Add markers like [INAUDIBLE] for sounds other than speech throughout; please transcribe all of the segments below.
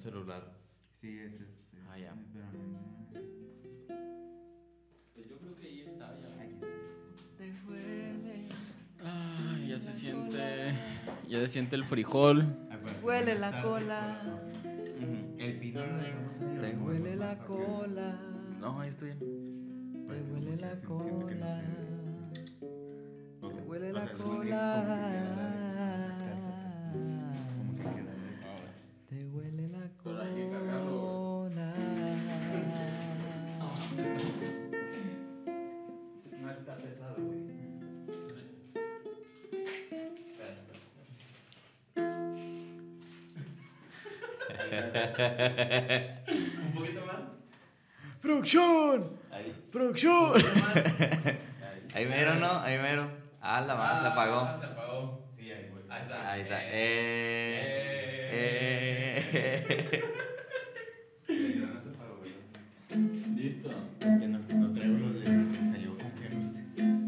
un celular. Sí, es este. Ah, ya. Pues yo creo que ahí está ya. Aquí está. Ay, ya se siente. Ya se siente el frijol. Acuérdate, Huele la cola. El pito lo dejamos. Te ¿o Huele la cola. No, ahí estoy bien. Te huele que la cola. Te huele la sea, [LAUGHS] Un poquito más. ¡Producción! Ahí. ¡Producción! Ahí. [LAUGHS] Ahí mero, ¿no? Ahí mero. Ah, la mano se apagó. Se apagó. Sí, ahí, güey. Ahí está. Ahí está. Eh. Eh. Eh. [LAUGHS] Güey. Listo. Es que no, no traigo los lentes, me salió con que no esté.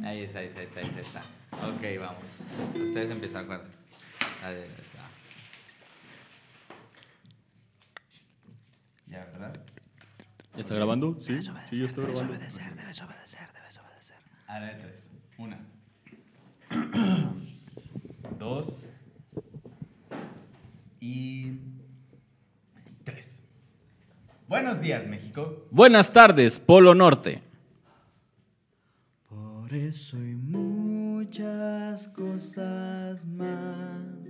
Ahí está, ahí está, ahí está, ahí está. Ok, vamos. Ustedes empiezan, acuérdense. Ahí está. Ya, ¿verdad? ¿Ya está grabando? Sí, sí, yo estoy grabando. Ahora de tres. Una. [CLEARS THROAT] Dos. Y. Tres. Buenos días, México. Buenas tardes, Polo Norte. Por eso y muchas cosas más.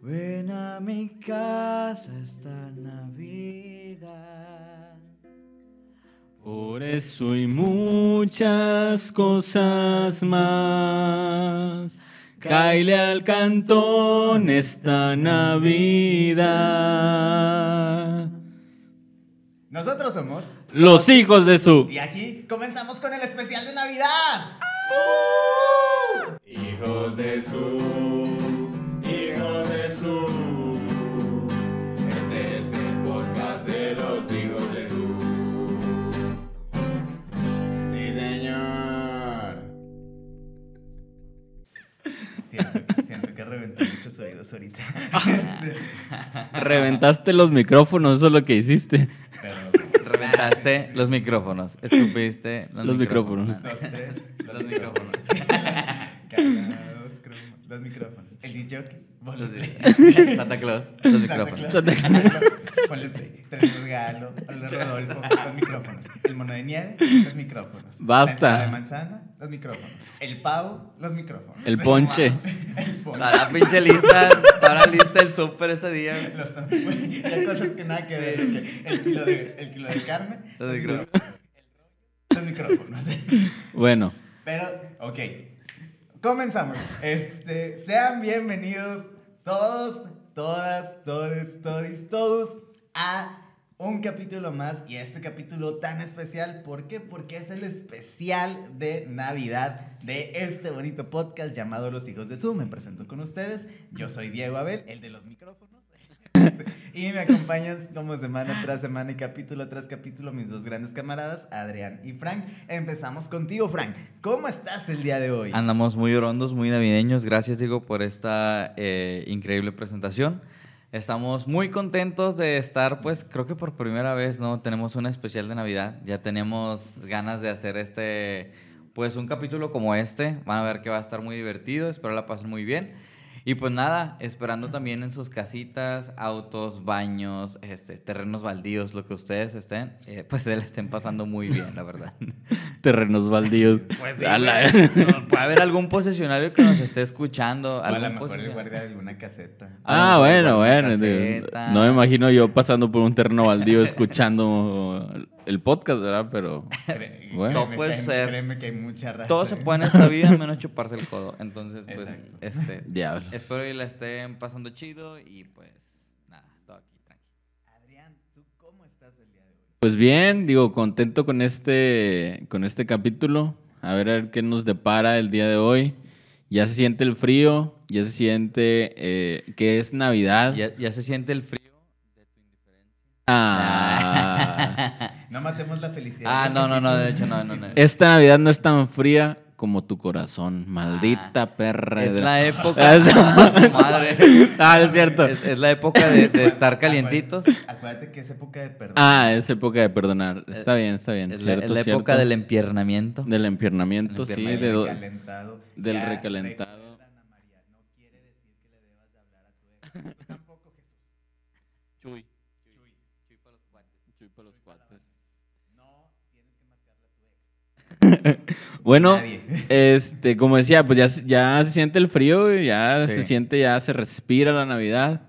Ven a mi casa esta Navidad. Por eso y muchas cosas más. Caile al cantón esta Navidad. Nosotros somos. Los hijos de su. Y aquí comenzamos con el especial de Navidad. Hijos de su. Reventé muchos oídos ahorita. Este, [LAUGHS] Reventaste los micrófonos, eso es lo que hiciste. pero. Reventaste los micrófonos. Escupiste los, Los micrófonos. Dos, tres. Los micrófonos. [LAUGHS] Los micrófonos. El disc jockey. ponle Los play. de- [LAUGHS] Santa Claus. Los Santa micrófonos. Claus, Santa Claus. Ponle play. Tenemos Galo. Hola Rodolfo. Los micrófonos. El mono de nieve. Los micrófonos. Basta. La de manzana. Los micrófonos. El pavo. Los micrófonos. El ponche. [LAUGHS] El ponche. La pinche lista. La lista del súper ese día. Los [LAUGHS] ya cosas que nada que ver. El kilo de, el kilo de carne. Los Los micrófonos. micrófonos. Los micrófonos. Bueno, Pero, ok. Comenzamos. Este, sean bienvenidos todos, todas, todos, todos, todos a un capítulo más y este capítulo tan especial. ¿Por qué? Porque es el especial de Navidad de este bonito podcast llamado Los Hijos de Zoom. Me presento con ustedes. Yo soy Diego Abel, el de los micrófonos. Y me acompañan como semana tras semana y capítulo tras capítulo mis dos grandes camaradas, Adrián y Frank. Empezamos contigo, Frank. ¿Cómo estás el día de hoy? Andamos muy orondos, muy navideños. Gracias, Diego, por esta eh, increíble presentación. Estamos muy contentos de estar, pues creo que por primera vez, ¿no? Tenemos un especial de Navidad. Ya tenemos ganas de hacer este, pues un capítulo como este. Van a ver que va a estar muy divertido. Espero la pasen muy bien. Y pues nada, esperando también en sus casitas, autos, baños, este, terrenos baldíos, lo que ustedes estén, eh, pues se la estén pasando muy bien, la verdad. [LAUGHS] terrenos baldíos. Pues sí, la-. No, Puede haber algún posesionario que nos esté escuchando. O a lo mejor posesionario. guardia de alguna caseta. Ah, bueno, bueno. caseta. No me imagino yo pasando por un terreno baldío escuchando el podcast, ¿verdad? Pero [LAUGHS] Bueno. créeme, puede ser. créeme que hay mucha raza. Todo se puede en esta vida menos [LAUGHS] chuparse el codo. Entonces, pues, Exacto. este, [LAUGHS] diablos. espero que la estén pasando chido y pues, nada, todo aquí, tranquilo. Adrián, ¿tú cómo estás el día de hoy? Pues bien, digo, contento con este, con este capítulo. A ver, a ver qué nos depara el día de hoy. Ya se siente el frío, ya se siente eh, que es Navidad. Ya, ya se siente el frío de tu indiferencia. Ah. No matemos la felicidad. Ah, del no, no, no, de hecho, no, no, no. [LAUGHS] Esta Navidad no es tan fría como tu corazón. Maldita perra. Es de- la época. [LAUGHS] [LAUGHS] Madre. ah, es cierto. Es, es la época de, de estar calientitos. Acuérdate que es época de perdón. Ah, es época de perdonar. Está bien, está bien. Es la, cierto, es la cierto. época del empiernamiento. Del empiernamiento, sí. empiernamiento. de do- recalentado. del Ya, recalentado. María, no quiere decir que le debas de hablar a tu [LAUGHS] Bueno, Nadie. [LAUGHS] este, como decía, pues ya, se- ya se siente el frío, ya Sí. se siente, ya se respira la Navidad.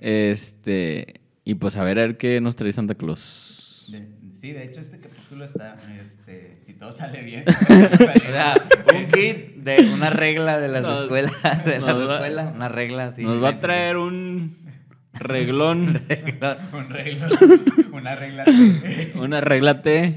Este, y pues a ver, a ver qué nos trae Santa Claus. De- sí, de hecho, este capítulo está, este, si todo sale bien. [LAUGHS] O sea, un kit de una regla de las Nos- escuelas. De las nos va- escuelas, una regla así. Nos va a traer un reglón, Un regla, una regla. una regla T.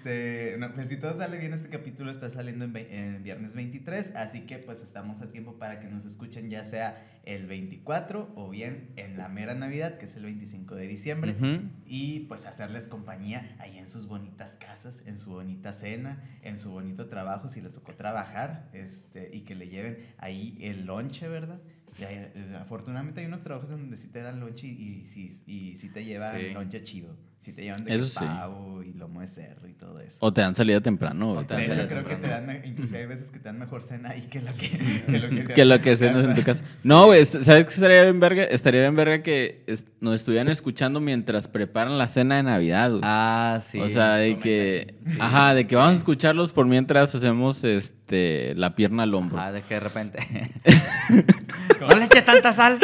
Este, no, pues si todo sale bien, este capítulo está saliendo en, viernes 23, así que pues estamos a tiempo para que nos escuchen ya sea el 24 o bien en la mera Navidad, que es el 25 de diciembre, y pues hacerles compañía ahí en sus bonitas casas, en su bonita cena, en su bonito trabajo, si le tocó trabajar, este, y que le lleven ahí el lonche, ¿verdad? Y hay, eh, afortunadamente hay unos trabajos en donde sí te dan lonche y, y, sí- y sí te llevan Sí. lonche chido. Sí te llevan de Eso sí. pavo y lomo de cerdo y todo eso. O te dan salida temprano. O güey, te De hecho, creo que te dan, inclusive hay veces que te dan mejor cena ahí que lo que, [LAUGHS] que, lo que, lo cenas en tu casa. No, güey, ¿sabes qué estaría bien verga? Estaría bien verga que est- nos estuvieran escuchando mientras preparan la cena de Navidad, güey. Ah, sí. o sea, de que. Sí. ajá, de que vamos a escucharlos por mientras hacemos este la pierna al hombro. Ah, de que de repente. [LAUGHS] No le eche tanta sal.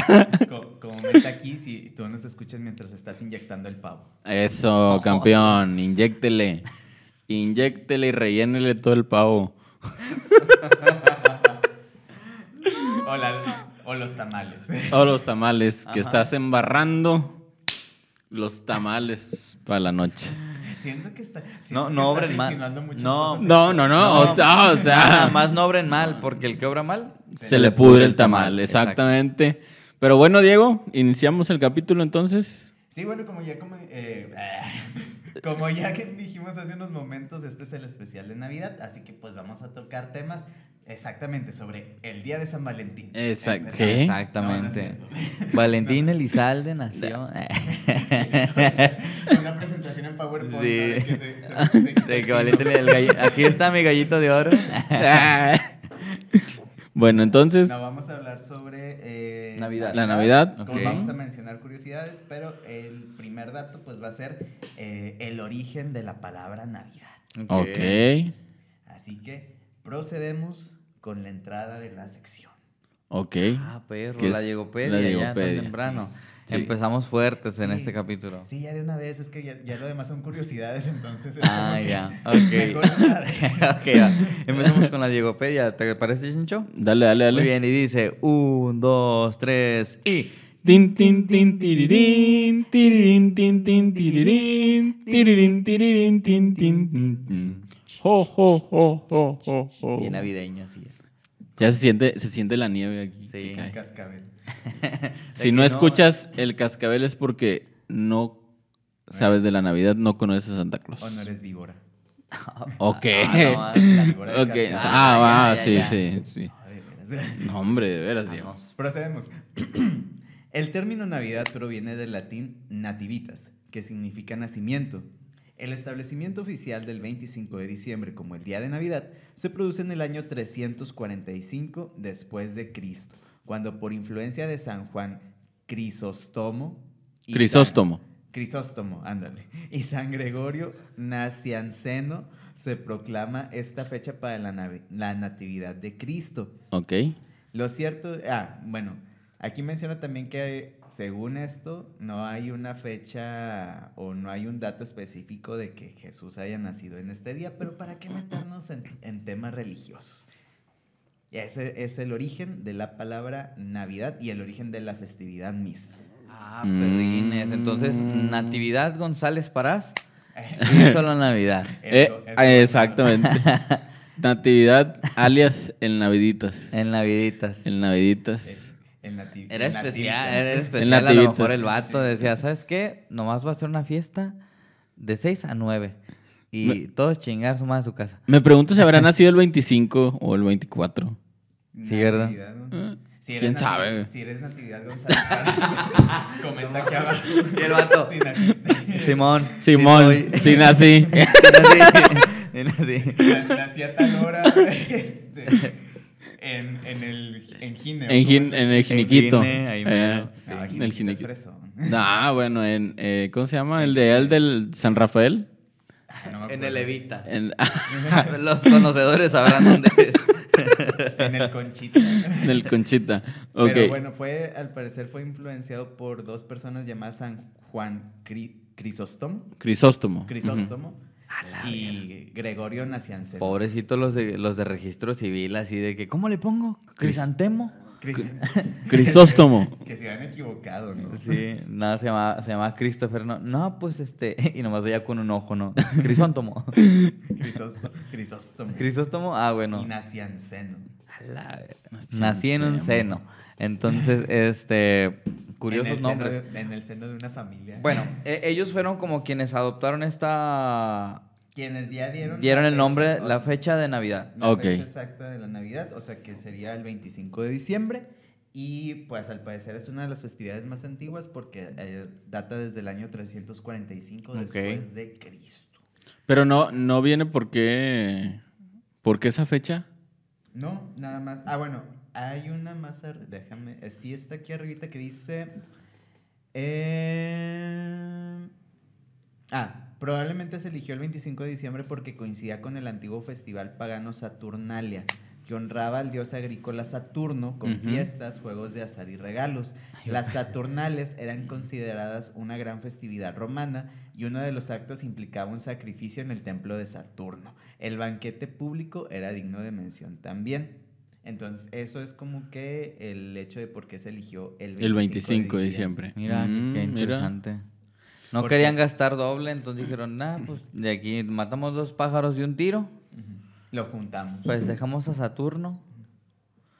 [LAUGHS] como, como meta aquí, si tú nos escuchas mientras estás inyectando el pavo. Eso, campeón, inyéctele. Inyéctele y rellénele todo el pavo. [LAUGHS] O, la- o los tamales. Todos los tamales que Ajá. estás embarrando. Los tamales para la noche. Siento que está. siento No, no obren mal. No, No, no, no. O sea, o sea, Nada más no obren mal, porque el que obra mal se le pudre el tamal. Exactamente. Pero bueno, Diego, iniciamos el capítulo entonces. Sí, bueno, como ya como, eh, [LAUGHS] como ya que dijimos hace unos momentos, este es el especial de Navidad, así que pues vamos a tocar temas exactamente sobre el día de San Valentín. Exact-. Exactamente. No, no. [LAUGHS] Valentín Elizalde nació. [LAUGHS] [LAUGHS] Una presentación en PowerPoint. Sí. que se- se- se- De que Valentín el gallo- Aquí está mi gallito de oro. bueno, entonces, No, vamos a hablar sobre eh, Navidad. La Navidad, Como ok. Vamos a mencionar curiosidades, pero el primer dato pues va a ser eh, el origen de la palabra Navidad. ok, Así que procedemos con la entrada de la sección. ok. Ah, perro, ¿Qué la es Diegopedia. la ya Diegopedia, tan temprano. Sí. Empezamos fuertes en Sí. este capítulo. Sí, ya de una vez, es que ya, ya lo demás son curiosidades, entonces... es Ah, ya. [LAUGHS] Ok. nada [LAUGHS] de- ok, va. Empezamos con la Diegopedia. ¿Te parece, Chincho? Dale, dale, dale. Muy bien, y dice: un, dos, tres y. Tin, tin, tin, tirirín, tirirín, tin, tin, tirirín, tirirín, tirirín, tin, tin, tin, Bien navideño, así es. Ya se siente, se siente la nieve aquí. Sí. que cae. Cascabel. [LAUGHS] Si no escuchas el cascabel es porque no sabes de la Navidad, no conoces a Santa Claus. O no eres víbora. [LAUGHS] Ok. Ah, no, La. Ah, va, ya, ya, sí, ya. sí, sí. No, hombre, de veras, Diego. Procedemos. [CLEARS THROAT] El término Navidad proviene del latín nativitas, que significa nacimiento. El establecimiento oficial del 25 de diciembre como el día de Navidad se produce en el año 345 después de Cristo, cuando por influencia de San Juan Crisóstomo y San- Crisóstomo. Crisóstomo, ándale. Y San Gregorio Nacianceno se proclama esta fecha para la, la natividad de Cristo. Ok. Lo cierto, ah, bueno, aquí menciona también que según esto no hay una fecha o no hay un dato específico de que Jesús haya nacido en este día, pero ¿para qué meternos en, en temas religiosos? Y ese es el origen de la palabra Navidad y el origen de la festividad misma. Ah, perrines. Entonces, Mm. Natividad González Parás [LAUGHS] hizo la Navidad. Eh, Eso- eso es exactamente. [LAUGHS] Natividad, alias el Naviditas. En Naviditas. El Naviditas. El Era el especial, era [LAUGHS] especial. A lo mejor el vato Sí. decía, ¿sabes qué? Nomás va a ser una fiesta de 6 a 9. y Me- todos chingar su madre a su casa. Me pregunto si habrá [LAUGHS] nacido el 25 o el 24. Sí, ¿verdad? Eh, Si ¿quién sabe? Si eres Natividad González, [LAUGHS] comenta aquí abajo. Y el vato. Si naciste. Simón. Simón, sí nací. Sí nací. Na- Nací a tal hora este, en, en el en Gine. En, gin- en el giniquito. Eh. Sí, en el giniquito. [LAUGHS] Ah, bueno, en, eh, ¿cómo se llama? El de el del San Rafael. Ah, no En el Evita. En, [LAUGHS] Los conocedores sabrán dónde es. [LAUGHS] En el Conchita. del Conchita. Ok. Pero bueno, fue, al parecer fue influenciado por dos personas llamadas San Juan Cri- Crisóstomo, Crisóstomo. Crisóstomo y Gregorio Nacianceno. Pobrecitos los de, los de registro civil, así de que, ¿cómo le pongo? ¿Crisantemo? Cris- [LAUGHS] Crisóstomo. que se habían equivocado, ¿no? Sí, nada, se llama, se llama Christopher, no, no, pues este, [LAUGHS] y nomás veía con un ojo, ¿no? Crisóstomo. [LAUGHS] Crisóstomo. Crisóstomo. Crisóstomo, ah, bueno. Y Nacianceno. A la Nací en un seno. Entonces, [LAUGHS] este, curiosos en el seno nombres. de- en el seno de una familia. Bueno, [LAUGHS] e- ellos fueron como quienes adoptaron esta... quienes ya dieron. Dieron el nombre, fecha, la fecha de Navidad. La Ok. fecha exacta de la Navidad, o sea que sería el 25 de diciembre. Y pues al parecer es una de las festividades más antiguas porque eh, data desde el año 345 Ok. después de Cristo. Pero no, no viene por qué. ¿Por qué esa fecha? No, nada más. Ah, bueno, hay una más. ar- Déjame. eh, Sí, está aquí arribita que dice. eh, ah, probablemente se eligió el 25 de diciembre porque coincidía con el antiguo festival pagano Saturnalia, que honraba al dios agrícola Saturno con fiestas, juegos de azar y regalos. Las Saturnales eran consideradas una gran festividad romana y uno de los actos implicaba un sacrificio en el templo de Saturno. El banquete público era digno de mención también. Entonces, eso es como que el hecho de por qué se eligió el 25, El 25 de diciembre. Mira, qué- Mm, qué mira. interesante. No ¿Por qué? querían gastar doble, entonces dijeron, nah, pues de aquí matamos dos pájaros de un tiro. Lo juntamos. pues dejamos a Saturno,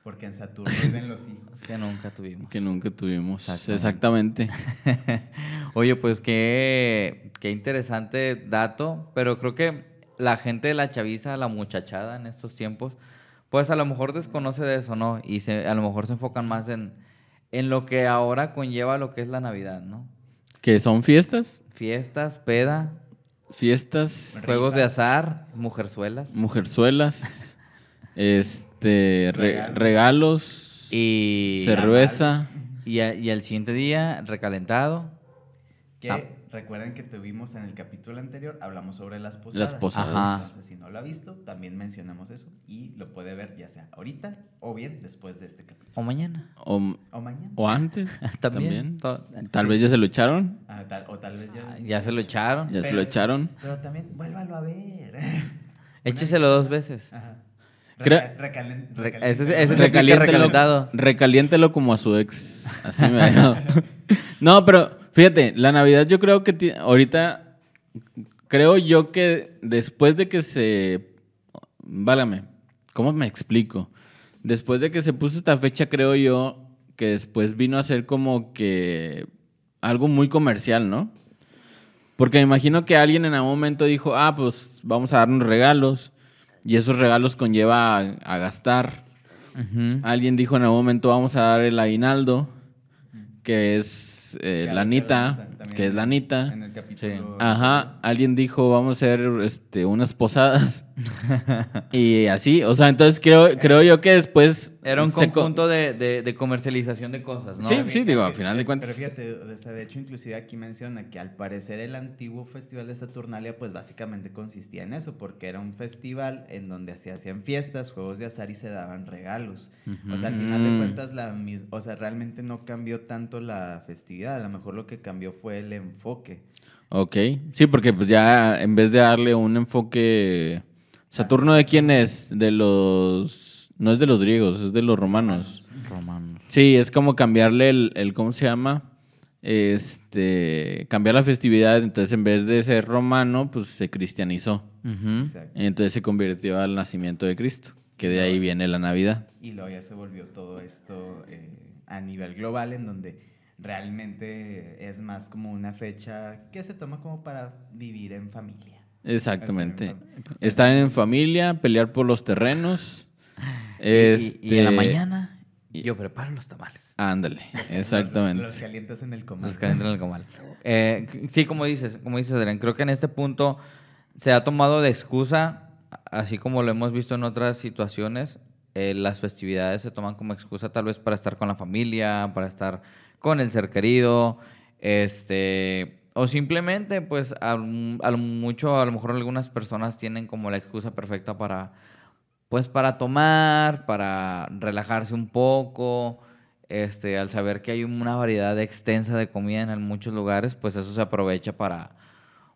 Porque en Saturno viven los hijos. [LAUGHS] que nunca tuvimos. Que nunca tuvimos. Exactamente. Exactamente. [LAUGHS] Oye, pues qué, qué interesante dato, pero creo que la gente de la chaviza, la muchachada en estos tiempos, pues a lo mejor desconoce de eso, ¿no? Y se, a lo mejor se enfocan más en, en lo que ahora conlleva lo que es la Navidad, ¿no? que son fiestas, Fiestas, peda, fiestas, juegos de azar, mujerzuelas. mujerzuelas, [LAUGHS] este, re- Regalos. Y, cerveza. y, a- y al siguiente día, recalentado. Que Ah. Recuerden que tuvimos en el capítulo anterior, hablamos sobre las posadas. posadas. Ajá. Entonces, si no lo ha visto, también mencionamos eso y lo puede ver ya sea ahorita o bien después de este capítulo. O mañana. O, O mañana. o antes. [LAUGHS] También. Tal vez ya se lo echaron. Ah, tal- o tal vez ya. Ya se lo echaron. Ya se Pero lo echaron. Pero también, vuélvalo a ver. [LAUGHS] Écheselo dos veces. Ajá. Reca- recalen- ese es- ese es el Recaliéntelo, recalentado. recaliéntelo como a su ex. Así me [LAUGHS] No, pero fíjate, la Navidad yo creo que ahorita, creo yo que después de que se... Válgame, ¿cómo me explico? Después de que se puso esta fecha, creo yo que después vino a ser como que algo muy comercial, ¿no? Porque me imagino que alguien en algún momento dijo, ah, pues vamos a darnos regalos. Y esos regalos conlleva a, a gastar. Alguien dijo en algún momento vamos a dar el aguinaldo, que es eh, Que la hablamos anita, también que es la anita. En el capítulo. Ajá, alguien dijo vamos a hacer este, unas posadas. Y así, o sea, entonces creo, creo yo que después... Era un co- conjunto de, de- de comercialización de cosas, ¿no? Sí, sí, digo, al es- final de cuentas- Pero fíjate, o sea, de hecho, inclusive aquí menciona que al parecer el antiguo festival de Saturnalia, pues básicamente consistía en eso, porque era un festival en donde se hacían fiestas, juegos de azar y se daban regalos. O sea, al final de cuentas, la mis- o sea, realmente no cambió tanto la festividad, a lo mejor lo que cambió fue el enfoque. Ok, sí, porque pues ya en vez de darle un enfoque... ¿Saturno de quién es? De los... No es de los griegos, es de los romanos. Romanos. Sí, es como cambiarle el, el- ¿cómo se llama? Este, cambiar la festividad, entonces en vez de ser romano, pues se cristianizó. Exacto. Entonces se convirtió al nacimiento de Cristo, que de ahí viene la Navidad. Y luego ya se volvió todo esto eh, a nivel global, en donde realmente es más como una fecha que se toma como para vivir en familia. Exactamente. Estar en familia, pelear por los terrenos. [LAUGHS] Y- y, y en la este, mañana yo preparo los tamales. Ándale, [LAUGHS] exactamente. los calientas en el comal. Los calientan en el comal. Eh, sí, como dices, como dices, Adrián, creo que en este punto se ha tomado de excusa, así como lo hemos visto en otras situaciones, eh, las festividades se toman como excusa tal vez para estar con la familia, para estar con el ser querido, este, o simplemente, pues, a, mucho, a lo mejor algunas personas tienen como la excusa perfecta para, pues, para tomar, para relajarse un poco, este, al saber que hay una variedad extensa de comida en muchos lugares, pues eso se aprovecha para,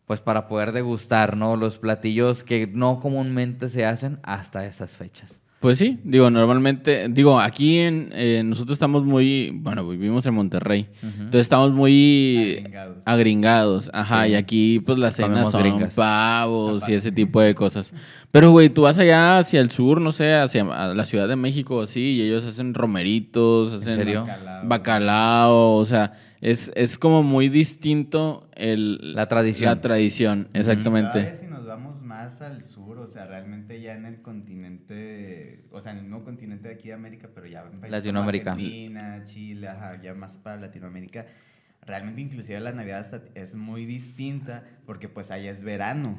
pues para poder degustar, ¿no? Los platillos que no comúnmente se hacen hasta estas fechas. Pues sí, digo, normalmente, digo, aquí en, eh, nosotros estamos muy, bueno, vivimos en Monterrey, entonces estamos muy Agringados. agringados, ajá, Sí. y aquí pues las cenas son gringas. pavos y ese tipo de cosas. Pero, güey, tú vas allá hacia el sur, no sé, hacia la Ciudad de México, así, y ellos hacen romeritos, hacen serio? Bacalao. bacalao, o sea, es, es como muy distinto el, La tradición. La tradición, exactamente. Si nos vamos más al sur, sea, realmente ya en el continente, o sea, en el mismo continente de aquí de América, pero ya en países como Latinoamérica. Argentina, Chile, ajá, ya más para Latinoamérica, realmente inclusive la Navidad hasta es muy distinta porque pues allá es verano.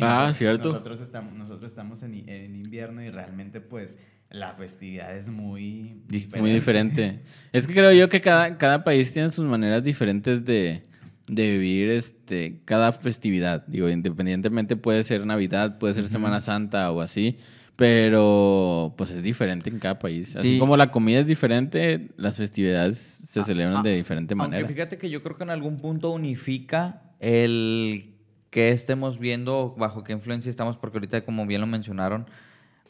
Ah, cierto. Nosotros estamos, nosotros estamos en, en invierno y realmente pues la festividad es muy Dis- Muy diferente. [LAUGHS] Es que creo yo que cada, cada país tiene sus maneras diferentes de, de vivir este, cada festividad. Digo, independientemente puede ser Navidad, puede ser Semana Santa o así, pero pues es diferente en cada país. Así Sí. como la comida es diferente, las festividades se celebran Ah, de diferente Aunque manera. fíjate que yo creo que en algún punto unifica el que estemos viendo, bajo qué influencia estamos, porque ahorita, como bien lo mencionaron,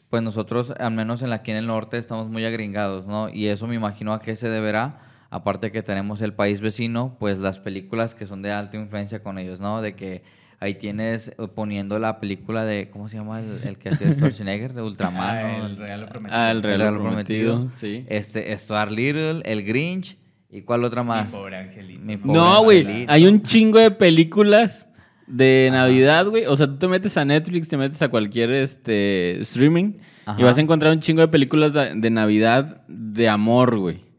pues nosotros, al menos en la- aquí en el norte, estamos muy agringados, ¿no? Y eso me imagino a qué se deberá, aparte que tenemos el país vecino, pues las películas que son de alta influencia con ellos, ¿no? De que ahí tienes eh, poniendo la película de, ¿cómo se llama el, el que hacía Schwarzenegger? De Ultraman, Ah, ¿no? el regalo prometido. Ah, el regalo prometido, prometido. sí. Este, Stuart Little, El Grinch, ¿y cuál otra Mi más? pobre angelito. Mi ¿no? pobre No, güey, hay un chingo de películas de Ajá. Navidad, güey. O sea, tú te metes a Netflix, te metes a cualquier este streaming y Ajá. vas a encontrar un chingo de películas de, de Navidad de amor, güey.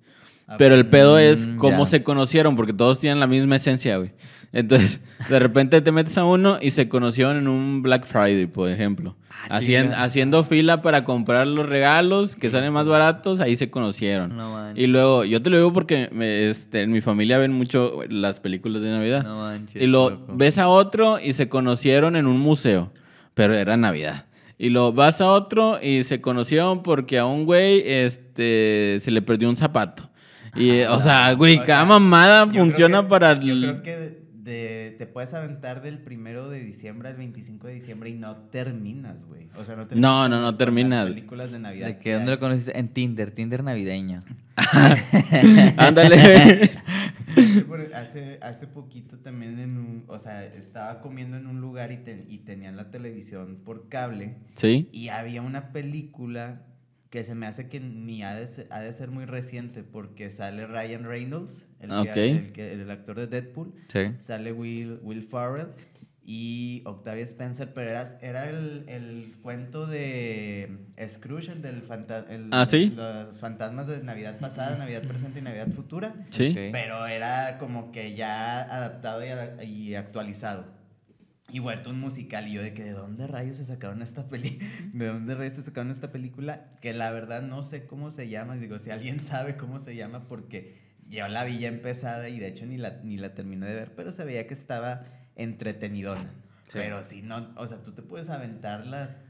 Pero el pedo es Mm, cómo se conocieron, porque todos tienen la misma esencia, güey. Entonces, de repente te metes a uno y se conocieron en un Black Friday, por ejemplo. Ah, Hacien- haciendo fila para comprar los regalos que salen más baratos, ahí se conocieron. No manches. y luego, yo te lo digo porque me- este, en mi familia ven mucho las películas de Navidad. No manches, y lo loco. ves a otro y se conocieron en un museo, pero era Navidad. Y lo vas a otro y se conocieron porque a un güey este, se le perdió un zapato. Y, [LAUGHS] o sea, güey, O cada sea, mamada funciona que- para... Yo creo que de- de- te puedes aventar del primero de diciembre al 25 de diciembre y no terminas, güey. O sea, no terminas. No, no, no terminas. Las películas de Navidad. ¿De qué? ¿Dónde lo conociste? En Tinder, Tinder navideño. [LAUGHS] Ándale. Hace, hace poquito también en un, o sea, estaba comiendo en un lugar y, te- y tenían la televisión por cable ¿Sí? y había una película que se me hace que ni ha de ser, ha de ser muy reciente porque sale Ryan Reynolds, el, que- Ok. el, que- el actor de Deadpool, Sí. sale Will, Will Farrell y Octavia Spencer, pero era, era el, el cuento de Scrooge, el del fanta- el- Ah, ¿sí? los fantasmas de Navidad pasada, Navidad presente y Navidad futura. ¿Sí? Ok. Pero era como que ya adaptado y, y actualizado. Y vuelto un musical. Y yo de que, ¿de dónde rayos se sacaron esta peli? ¿De dónde rayos se sacaron esta película? Que la verdad no sé cómo se llama. Digo, si alguien [LAUGHS] sabe cómo se llama, porque yo la vi ya empezada y de hecho ni la, ni la terminé de ver, pero se veía que estaba entretenidona. Sí. Pero si no, o sea, tú te puedes aventar las...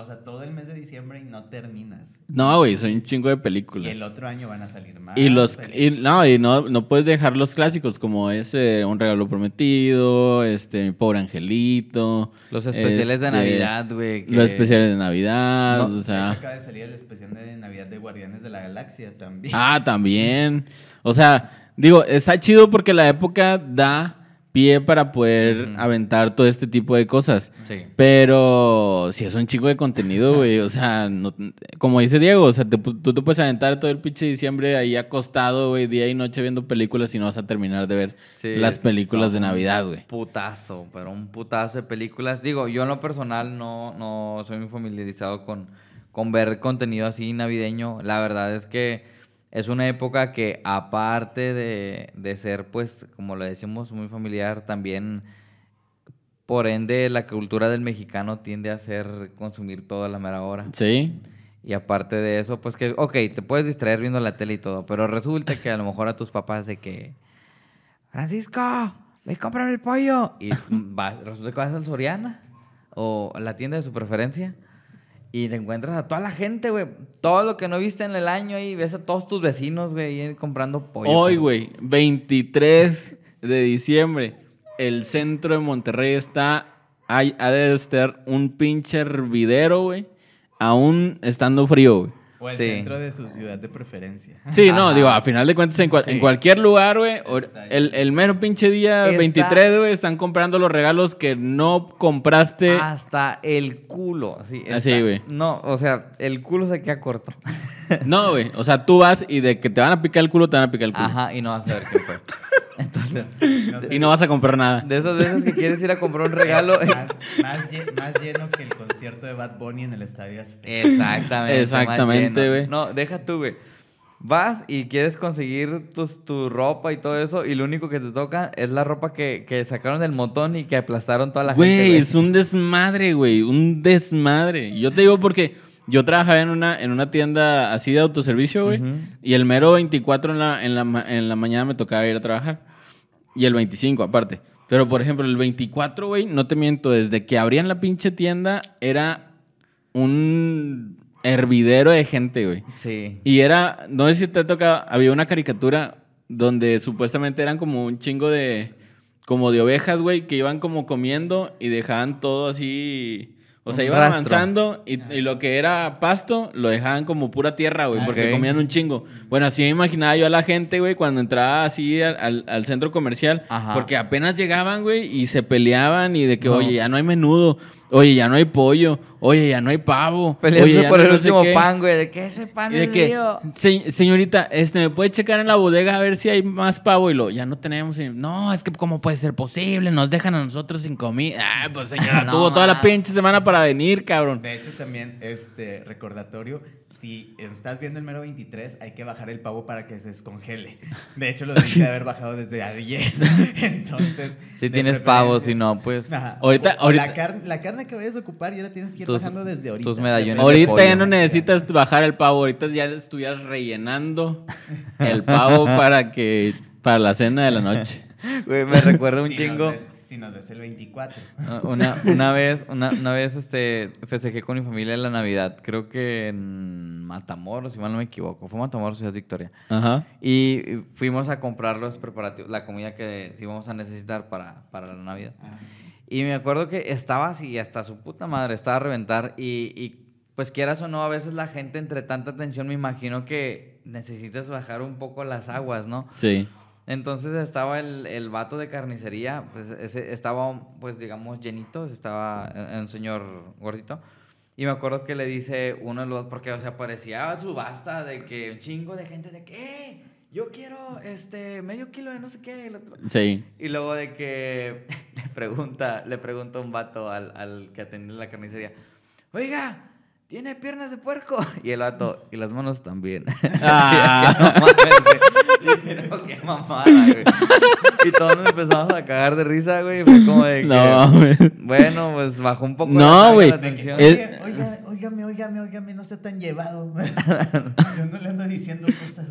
O sea, todo el mes de diciembre y no terminas. No, güey, son un chingo de Y películas. el otro año van a salir más. Y los y, no, y no, no puedes dejar los clásicos como ese Un regalo prometido, este Mi pobre angelito. Los especiales de este, Navidad, güey. que- Los especiales de Navidad, No, o sea. acaba de salir el especial de Navidad de Guardianes de la Galaxia también. Ah, también. O sea, digo, está chido porque la época da pie para poder aventar todo este tipo de cosas. Sí. Pero si es un chico de contenido, güey, o sea, no- como dice Diego, o sea, te tú te puedes aventar todo el pinche diciembre ahí acostado, güey, día y noche viendo películas y no vas a terminar de ver Sí, las películas de Navidad, güey. Putazo, pero un putazo de películas. Digo, yo en lo personal no, no soy muy familiarizado con, con ver contenido así navideño. La verdad es que es una época que aparte de, de ser, pues, como lo decimos, muy familiar, también, por ende, la cultura del mexicano tiende a ser consumir todo a la mera hora. Sí. Y aparte de eso, pues que, ok, te puedes distraer viendo la tele y todo, pero resulta que a lo mejor a tus papás de que, Francisco, ve cómprame el pollo. Y vas, resulta que vas al Soriana o a la tienda de su preferencia y te encuentras a toda la gente, güey. Todo lo que no viste en el año y ves a todos tus vecinos, güey, ahí comprando pollo. Hoy, güey, 23 de diciembre, el centro de Monterrey está, hay, ha de estar un pinche hervidero, güey, aún estando frío, güey. O el Sí. centro de su ciudad de preferencia. Sí, no, digo, a final de cuentas, en, cual- en Sí. cualquier lugar, güey, el, el mero pinche día Está- 23, güey, están comprando los regalos que no compraste. Hasta el culo. Así, Así, está- güey. No, o sea, el culo se queda corto. No, güey, o sea, tú vas y de que te van a picar el culo, te van a picar el culo. Ajá, y no vas a ver qué fue. [LAUGHS] Entonces, No sé, Y no vas a comprar nada. de esas veces que quieres ir a comprar un regalo. Más, más lleno que el concierto de Bad Bunny en el estadio Azteca. Exactamente. Exactamente, güey. No, deja tú, güey. Vas y quieres conseguir tus, tu ropa y todo eso, y lo único que te toca es la ropa que, que sacaron del montón y que aplastaron toda la gente. Güey, es un desmadre, güey, un desmadre. Yo te digo porque yo trabajaba en una, en una tienda así de autoservicio, güey, y el mero 24 en la, en, la, en la mañana me tocaba ir a trabajar. Y el 25 aparte. Pero, por ejemplo, el 24, güey, no te miento, desde que abrían la pinche tienda era un hervidero de gente, güey. Sí. Y era, no sé si te toca, había una caricatura donde supuestamente eran como un chingo de, como de ovejas, güey, que iban como comiendo y dejaban todo así, o sea, Un iban rastro. avanzando y, y lo que era pasto lo dejaban como pura tierra, güey, porque comían un chingo. Bueno, así me imaginaba yo a la gente, güey, cuando entraba así al, al- al centro comercial, Ajá. porque apenas llegaban, güey, y se peleaban y de que, No. oye, ya no hay menudo, oye, ya no hay pollo, oye, ya no hay pavo, Peleando oye, ya por no el no último qué". pan, güey. De que ese pan Y de es que, mío. "Se- señorita, este, ¿me puede checar en la bodega a ver si hay más pavo? Y lo, ya no tenemos. Y, no, es que ¿cómo puede ser posible? Nos dejan a nosotros sin comida. Ah, pues señora, [LAUGHS] No, tuvo toda la pinche semana para venir, cabrón. De hecho, también, este recordatorio, si estás viendo el mero 23, hay que bajar el pavo para que se descongele. [LAUGHS] De hecho, lo debiste de haber bajado desde ayer. [LAUGHS] Entonces... Si tienes pavo, si no, pues. Ajá. Ahorita- O- o La, ahorita- carne, la carne que vayas a ocupar ya la tienes que ir Tus- bajando desde ahorita. tus medallones Ahorita pollo. ya no necesitas bajar el pavo, ahorita ya estuvieras rellenando el pavo [LAUGHS] para que para la cena de la noche. Güey, me recuerda un chingo. Si nos ves el 24. Ah, Una, [LAUGHS] una vez, una, una vez este, festejé con mi familia la Navidad, creo que en Matamoros, si mal no me equivoco, fue Matamoros, Ciudad Victoria. Ajá. Y fuimos a comprar los preparativos, la comida que íbamos a necesitar para, para la Navidad. Y me acuerdo que estaba así, hasta su puta madre, estaba a reventar. Y, y, pues quieras o no, a veces la gente entre tanta tensión, me imagino que necesitas bajar un poco las aguas, ¿no? Sí. Entonces estaba el, el vato de carnicería, pues ese estaba, pues digamos, llenito, estaba eh, un señor gordito. Y me acuerdo que le dice uno de los, porque, o sea, parecía subasta de que un chingo de gente de que, "Eh, yo quiero, este, medio kilo de no sé qué. el otro". Sí. Y luego de que [LAUGHS] le pregunta, le pregunta un vato al, al que atendía la carnicería, oiga, ¿tiene piernas de puerco? [LAUGHS] Y el vato, y las manos también. [LAUGHS] Ah. no [LAUGHS] qué mamada, güey. Y todos nos empezamos a cagar de risa, güey. Fue como de que, No, güey. bueno, pues bajó un poco No, güey. la tensión. Es- Oiga, oiga, óigame, óigame, óigame, no sea tan llevado. Yo no le ando diciendo cosas.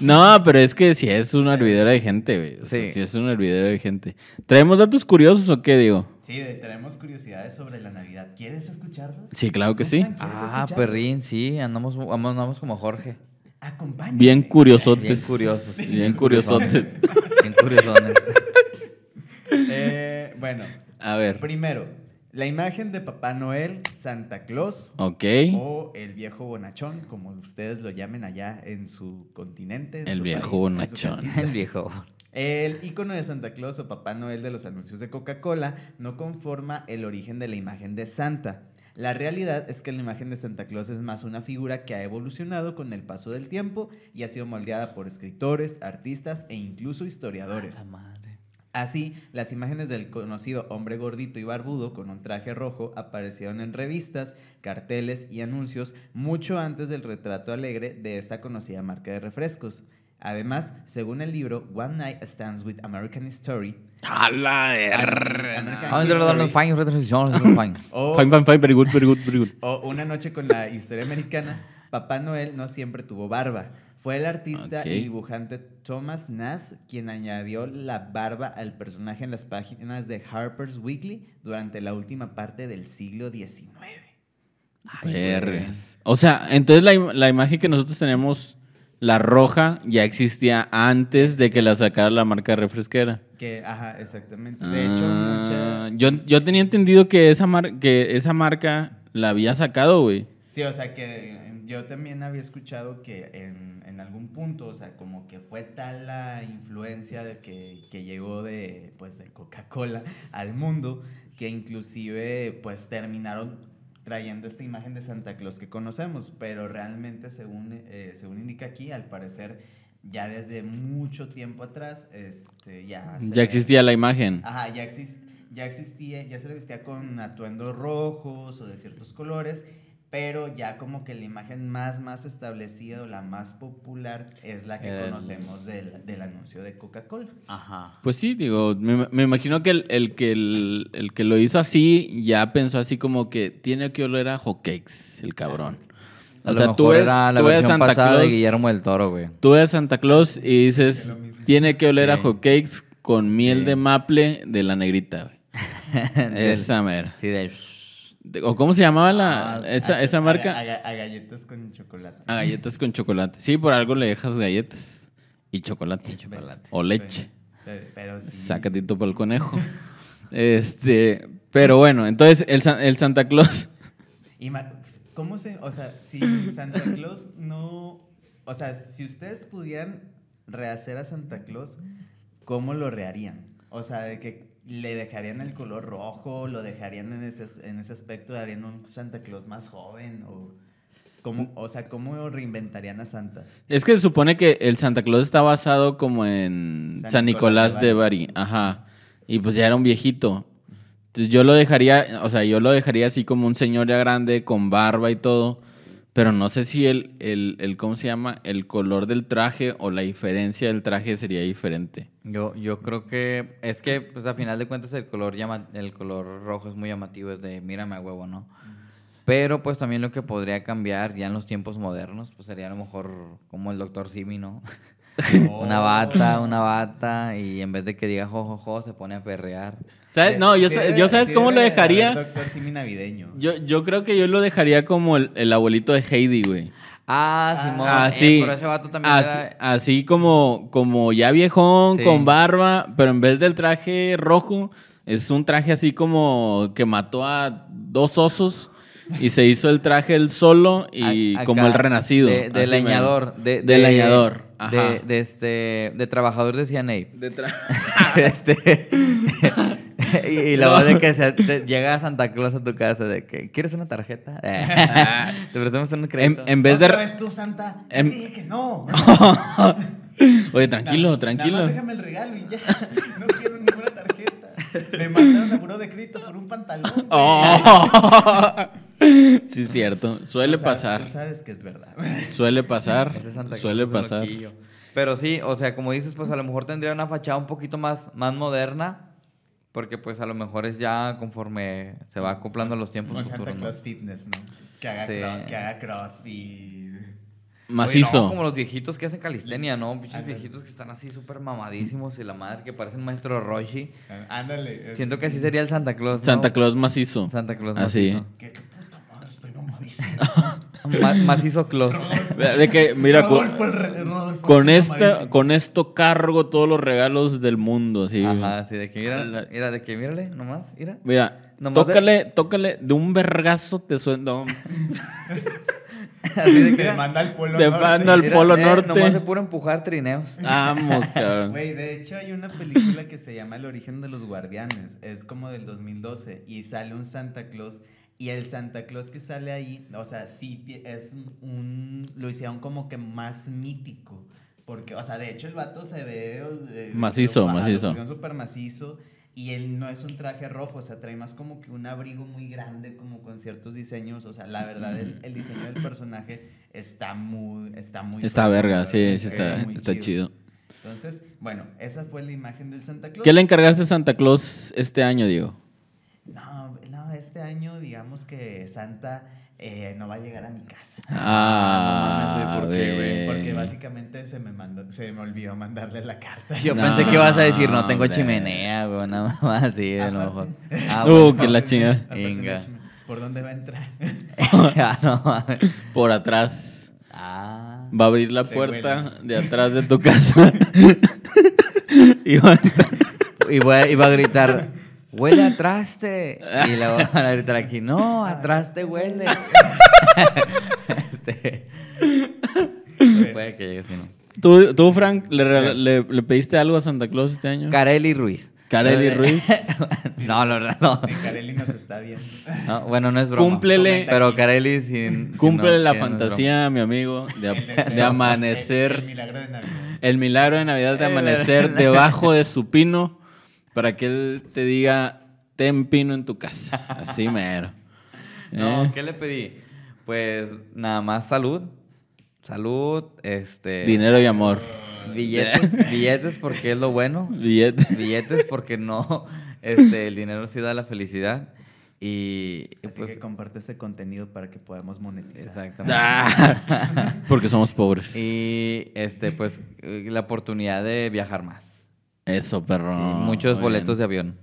No, pero es que sí es un hervidero de gente, güey. O sea, Sí. sí es un hervidero de gente. ¿Traemos datos curiosos o qué, digo? Sí, tenemos curiosidades sobre la Navidad. ¿Quieres escucharlos? Sí, claro que sí. ¿Quieres Ah, perrín, sí, andamos, andamos como Jorge. Acompáñame. Bien curiosotes. Bien curiosos. Bien curiosotes. Bien curiosones. Eh, bueno, A ver. primero, la imagen de Papá Noel, Santa Claus Ok. o el viejo bonachón, como ustedes lo llamen allá en su continente. en El su viejo país, en su bonachón. El viejo. El icono de Santa Claus o Papá Noel de los anuncios de Coca-Cola no conforma el origen de la imagen de Santa. La realidad es que la imagen de Santa Claus es más una figura que ha evolucionado con el paso del tiempo y ha sido moldeada por escritores, artistas e incluso historiadores. Así, las imágenes del conocido hombre gordito y barbudo con un traje rojo aparecieron en revistas, carteles y anuncios mucho antes del retrato alegre de esta conocida marca de refrescos. Además, según el libro One Night Stands with American History, Ah, [LAUGHS] o, Fine, fine, fine, very good, very good, very good. [LAUGHS] o Una noche con la historia americana, Papá Noel no siempre tuvo barba. Fue el artista Ok. y dibujante Thomas Nass quien añadió la barba al personaje en las páginas de Harper's Weekly durante la última parte del siglo XIX. Vergas. O sea, entonces la, im- la imagen que nosotros tenemos, la roja, ya existía antes de que la sacara la marca refresquera. Que, ajá, exactamente. De hecho, Ah, mucha... yo, yo tenía entendido que esa, mar- que esa marca la había sacado, güey. Sí, o sea que eh, yo también había escuchado que en, en algún punto, o sea, como que fue tal la influencia de que, que llegó de, pues, de Coca-Cola al mundo, que inclusive pues terminaron trayendo esta imagen de Santa Claus que conocemos, pero realmente según, eh, según indica aquí, al parecer ya desde mucho tiempo atrás, este, ya... existía la imagen. Ajá, ya, exis- ya existía, ya se le vestía con atuendos rojos o de ciertos colores, pero ya como que la imagen más, más establecida o la más popular es la que El- conocemos del, del anuncio de Coca-Cola. Ajá. Pues sí, digo, me, me imagino que, el, el que el, el que lo hizo así ya pensó así como que tiene que oler a hotcakes, el cabrón. A lo mejor era la versión pasada de Guillermo del Toro, güey. Tú ves Santa Claus y dices, tiene que oler a Sí. hotcakes con miel Sí. de maple de la negrita, güey. [LAUGHS] Esa mera. Sí, de... ¿O cómo se llamaba la, Ah, esa, A- esa marca? A, ga- a galletas con chocolate. A galletas con chocolate. Sí, por algo le dejas galletas y chocolate. Y chocolate. O leche. Pero, pero sí. Sacatito para el conejo. [LAUGHS] Este, pero bueno, entonces el, el Santa Claus. [LAUGHS] Ima- ¿Cómo se, o sea, si Santa Claus no, o sea, si ustedes pudieran rehacer a Santa Claus, ¿cómo lo reharían? O sea, de que le dejarían el color rojo, lo dejarían en ese, en ese aspecto, harían un Santa Claus más joven o cómo, o sea, ¿cómo reinventarían a Santa? Es que se supone que el Santa Claus está basado como en San San, Nicolás Nicolás, de de Bari. Ajá. Y pues ya era un viejito. Entonces yo lo dejaría, o sea, yo lo dejaría así como un señor ya grande, con barba y todo. Pero no sé si el, el, el ¿cómo se llama? El color del traje o la diferencia del traje sería diferente. Yo, yo creo que es que, pues a final de cuentas, el color, llama, el color rojo es muy llamativo, es de mírame a huevo, ¿no? Pero pues también lo que podría cambiar ya en los tiempos modernos, pues sería a lo mejor como el doctor Simi, ¿no? [LAUGHS] Una bata, una bata, y en vez de que diga jojojo, se pone a perrear. ¿Sabes? No, yo, yo ¿sabes cómo lo dejaría? Doctor Simi navideño. Yo, yo creo que yo lo dejaría como el, el abuelito de Heidi, güey. Ah, Ah, Simón. Ah, eh, sí. pero ese vato también Así, era- así como, como ya viejón, Sí. con barba, pero en vez del traje rojo, es un traje así como que mató a dos osos y se hizo el traje él solo y a- como el renacido. De, de leñador. De, De de- leñador, ajá. De, de este, de trabajador de CNA. De tra- [LAUGHS] [LAUGHS] este, [LAUGHS] [LAUGHS] y, y la verdad es que se- te- llega Santa Claus a tu casa de que ¿quieres una tarjeta? [LAUGHS] [LAUGHS] te prestamos un en, crédito. en vez de... ¿Otra vez tú, Santa? Ya Em- te dije que no. Oye, tranquilo, Na- tranquilo. Nada más déjame el regalo y ya. No quiero ninguna tarjeta. Me mandaron a buró de crédito por un pantalón. Oh. sí, es cierto. Suele Tú sabes- pasar. Tú sabes que es verdad. Suele pasar. Santa Claus Suele pasar. Pero sí, o sea, como dices, pues a lo mejor tendría una fachada un poquito más, más moderna. Porque pues a lo mejor es ya conforme se va acoplando a los tiempos Con Santa futuros. ¿no? Claus Fitness, ¿no? Que haga, Sí. cro- que haga crossfit. Macizo. Oye, no, como los viejitos que hacen calistenia, ¿no? Ándale. viejitos que están así súper mamadísimos y la madre que parecen maestro Roshi. Ándale. Siento que así sería el Santa Claus. ¿no? Santa Claus macizo. Santa Claus Así. macizo. Que qué puta madre, estoy mamadísimo. [LAUGHS] Ma- macizo Claus. De que, mira, con, Rodolfo el re- Rodolfo, con esta, con esto cargo todos los regalos del mundo, así. Ajá, así de que mira, mira, de que mírale, nomás, mira. Mira, Nomás de- tócale, tócale, de un vergazo te suena. no. [LAUGHS] Así de que le manda al polo Te norte. manda al Mira, Polo eh, Norte. Nomás de puro empujar trineos. Vamos, [LAUGHS] cabrón. Güey, de hecho hay una película que se llama El origen de los guardianes. Es como del 2012 y sale un Santa Claus. Y el Santa Claus que sale ahí, o sea, sí es un. Lo hicieron como que más mítico. Porque, o sea, de hecho el vato se ve. eh, Macizo, macizo. pusieron súper macizo. Y él no es un traje rojo, o sea, trae más como que un abrigo muy grande, como con ciertos diseños. O sea, la verdad, el, el diseño del personaje está muy. Está muy. Está verga, sí, sí está, está chido. entonces, bueno, esa fue la imagen del Santa Claus. ¿Qué le encargaste a Santa Claus este año, Diego? No, este año digamos que Santa eh, no va a llegar a mi casa. Ah, no ¿por qué, güey? Porque básicamente se me mandó, se me olvidó mandarle la carta. Yo No, pensé que ibas a decir, no tengo hombre. chimenea, güey, nada más así, de lo. [LAUGHS] Ah, Uh, bueno. que la chinga. Aparte, Venga. la chime- ¿Por dónde va a entrar? [LAUGHS] Ah. Por atrás. Ah. Va a abrir la puerta de atrás de tu casa. [LAUGHS] y va a entrar. Y voy a, iba a gritar, huele a traste. Y luego van [LAUGHS] a gritar aquí, no, a traste huele. [LAUGHS] este, puede que llegue así, ¿no? ¿Tú, tú Frank, le, le- le pediste algo a Santa Claus este año? Carelli Ruiz. Carelli [LAUGHS] Ruiz. no, no, no. Carelli nos está viendo. No, bueno, no es broma. Cúmplele- Pero Carelli sin... no- la fantasía, mi amigo, de, El de deseo, amanecer. El, el milagro de Navidad. El milagro de Navidad de amanecer debajo de su pino para que él te diga, ten pino en tu casa. Así [LAUGHS] mero. No, Eh, ¿qué le pedí? Pues nada más salud. Salud, este... Dinero y amor. Billetes, [LAUGHS] billetes porque es lo bueno. Billete. Billetes porque no, este, el dinero sí da la felicidad. Y, y Así pues... que comparte este contenido para que podamos monetizar. Exactamente. Ah, porque somos pobres. Y este, pues, eh, la oportunidad de viajar más. Eso, perro. Muchos Muy boletos de avión.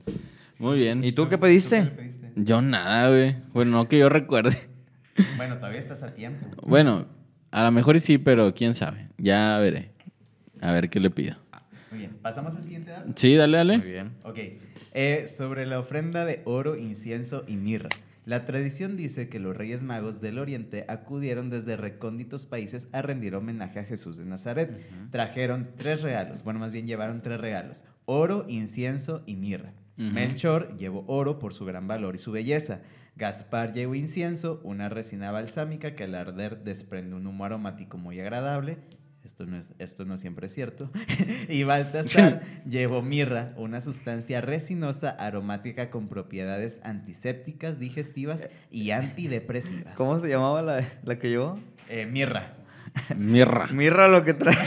Muy bien. ¿Y tú qué ¿Tú pediste? Yo nada, güey. Bueno, no que yo recuerde. [LAUGHS] Bueno, todavía estás a tiempo. Bueno, a lo mejor y sí, pero quién sabe. Ya veré. A ver qué le pido. Muy bien, pasamos al siguiente dato. Sí, dale, dale. Muy bien. Ok, eh, sobre la ofrenda de oro, incienso y mirra. La tradición dice que los reyes magos del oriente acudieron desde recónditos países a rendir homenaje a Jesús de Nazaret. Trajeron tres regalos, bueno, más bien llevaron tres regalos, oro, incienso y mirra. Melchor llevó oro por su gran valor y su belleza. Gaspar llevó incienso, una resina balsámica que al arder desprende un humo aromático muy agradable. Esto no, es, esto no siempre es cierto. [LAUGHS] y Baltasar llevó mirra, una sustancia resinosa aromática con propiedades antisépticas, digestivas y antidepresivas. ¿Cómo se llamaba la, la que llevó? Eh, mirra. Mirra. [LAUGHS] Mirra lo que trae.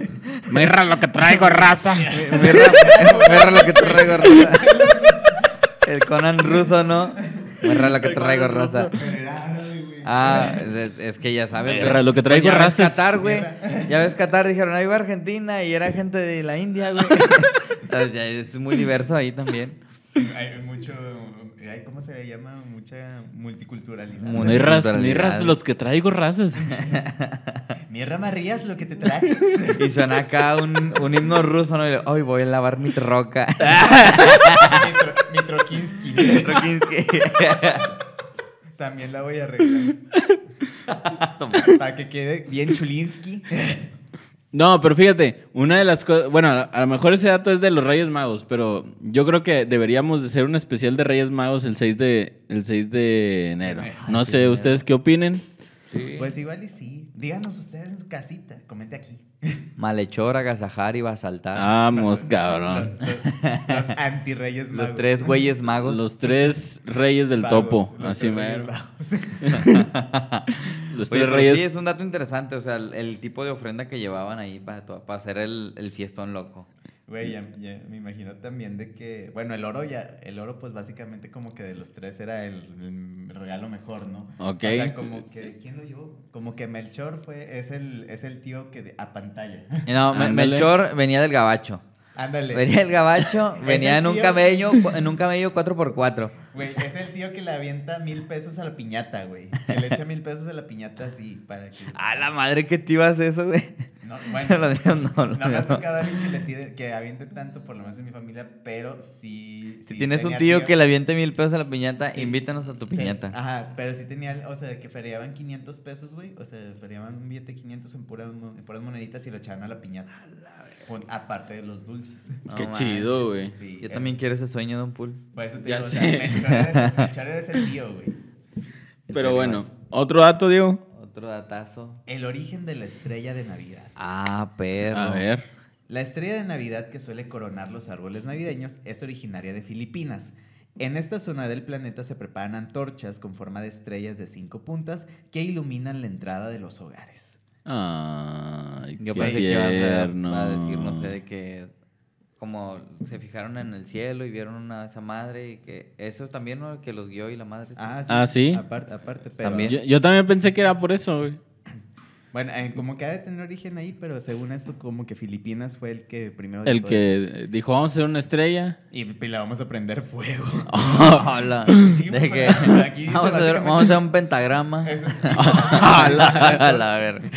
[LAUGHS] Mirra lo que traigo, raza. Mirra, mirra lo que traigo, raza. El Conan ruso, ¿no? Mirra lo que traigo, raza. Ah, es, es que ya sabes. Lo que traigo, ya ves Qatar, güey. Ya ves Qatar, dijeron, ahí va Argentina y era gente de la India, güey. [LAUGHS] Es muy diverso ahí también. Hay mucho. hay- ¿Cómo se llama? Mucha multiculturalidad. Multiculturalidad. mirras los que traigo, razas. Mirra [LAUGHS] Marías, lo que te trajes. [LAUGHS] Y suena acá un, un himno ruso, ¿no? Y, Hoy voy a lavar mi troca. Mitro- Mitrokinsky. Trokinsky. También la voy a arreglar. [LAUGHS] Para que quede bien chulinsky. [LAUGHS] No, pero fíjate, una de las cosas, bueno, a lo mejor ese dato es de los Reyes Magos, pero yo creo que deberíamos de hacer un especial de Reyes Magos el 6 de, el 6 de enero. No sé, ¿ustedes qué opinen? Pues igual y sí. Díganos ustedes en su casita. Comente aquí. Malhechor, agasajar y va a saltar. Vamos, cabrón. Los, los antirreyes magos. Los tres güeyes magos. Los tres reyes del Vagos, topo, los así tres reyes mero. [LAUGHS] Los tres reyes. sí, es un dato interesante, o sea, el, el tipo de ofrenda que llevaban ahí para, para hacer el, el fiestón loco. Güey, ya, ya me imagino también de que, bueno, el oro ya, el oro pues básicamente como que de los tres era el, el regalo mejor, ¿no? Ok. O sea, como que, ¿quién lo llevó? Como que Melchor fue, es el, es el tío que de- a pantalla. No. [LAUGHS] Melchor venía del gabacho. Ándale. Venía del gabacho, [LAUGHS] venía el en un camello, en un camello 4x4. Güey, es el tío que le avienta mil pesos a la piñata, güey. Que le echa mil pesos a la piñata así, para que... [LAUGHS] A la madre que te ibas eso, güey. No, [LAUGHS] bueno, Los niños no, los no me ha tocado alguien que le tire, que aviente tanto, por lo menos en mi familia, pero sí. Si sí tienes un tío tío- que le aviente mil pesos a la piñata, Sí. invítanos a tu piñata. Ajá, pero sí tenía, o sea, que feriaban 500 pesos, güey. O sea, feriaban un billete de 500 en puras, en puras moneditas y lo echaban a la piñata. Aparte de los dulces. [LAUGHS] No Qué manches. chido, güey. Sí, Yo es- también quiero ese sueño, Don Pool. Por eso te Ya digo, o sé. sea, Melchor [LAUGHS] era ese tío, güey. Pero bueno, otro dato, Diego. Otro datazo. El origen de la estrella de Navidad. Ah, perro. A ver. La estrella de Navidad que suele coronar los árboles navideños es originaria de Filipinas. En esta zona del planeta se preparan antorchas con forma de estrellas de cinco puntas que iluminan la entrada de los hogares. Ay, Yo qué pensé que ibas a, tierno. a decir, no sé, de que como se fijaron en el cielo y vieron una esa madre y que eso también, ¿no? Que los guió y la madre. Ah, sí. Ah, ¿sí? Aparte, aparte pero... También. Yo, yo también pensé que era por eso, güey. Bueno, eh, como que ha de tener origen ahí, pero según esto, como que Filipinas fue el que primero... El dijo- que dijo, vamos a hacer una estrella. Y, y le vamos a prender fuego. [LAUGHS] Hola. [LAUGHS] Sí, de que aquí dice vamos, a hacer, básicamente- vamos a hacer un pentagrama. [LAUGHS] Eso. a la, a la verga.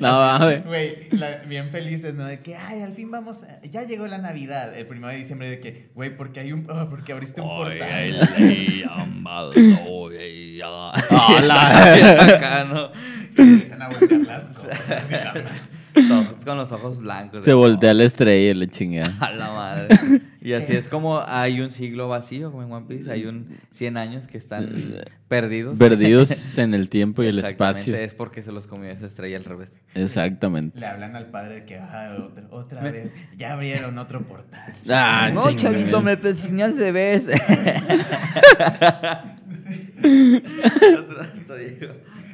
No, mames. Güey, la- bien felices, ¿no? De que, ay, al fin vamos, a- ya llegó la Navidad, el primero de diciembre, de que, güey, porque hay un, oh, porque abriste un portal. Hola. Empiezan a voltear las [LAUGHS] cosas. Todos con los ojos blancos. Se voltea la estrella y la chingada. [LAUGHS] A la madre. Y así es como hay un siglo vacío, como en One Piece. Hay un 100 años que están perdidos. Perdidos [LAUGHS] en el tiempo y el espacio. Es porque se los comió esa estrella al revés. Exactamente. Le hablan al padre de que, ah, otra, otra vez, ya abrieron otro portal. Ah, no, chavito, me persignó al revés.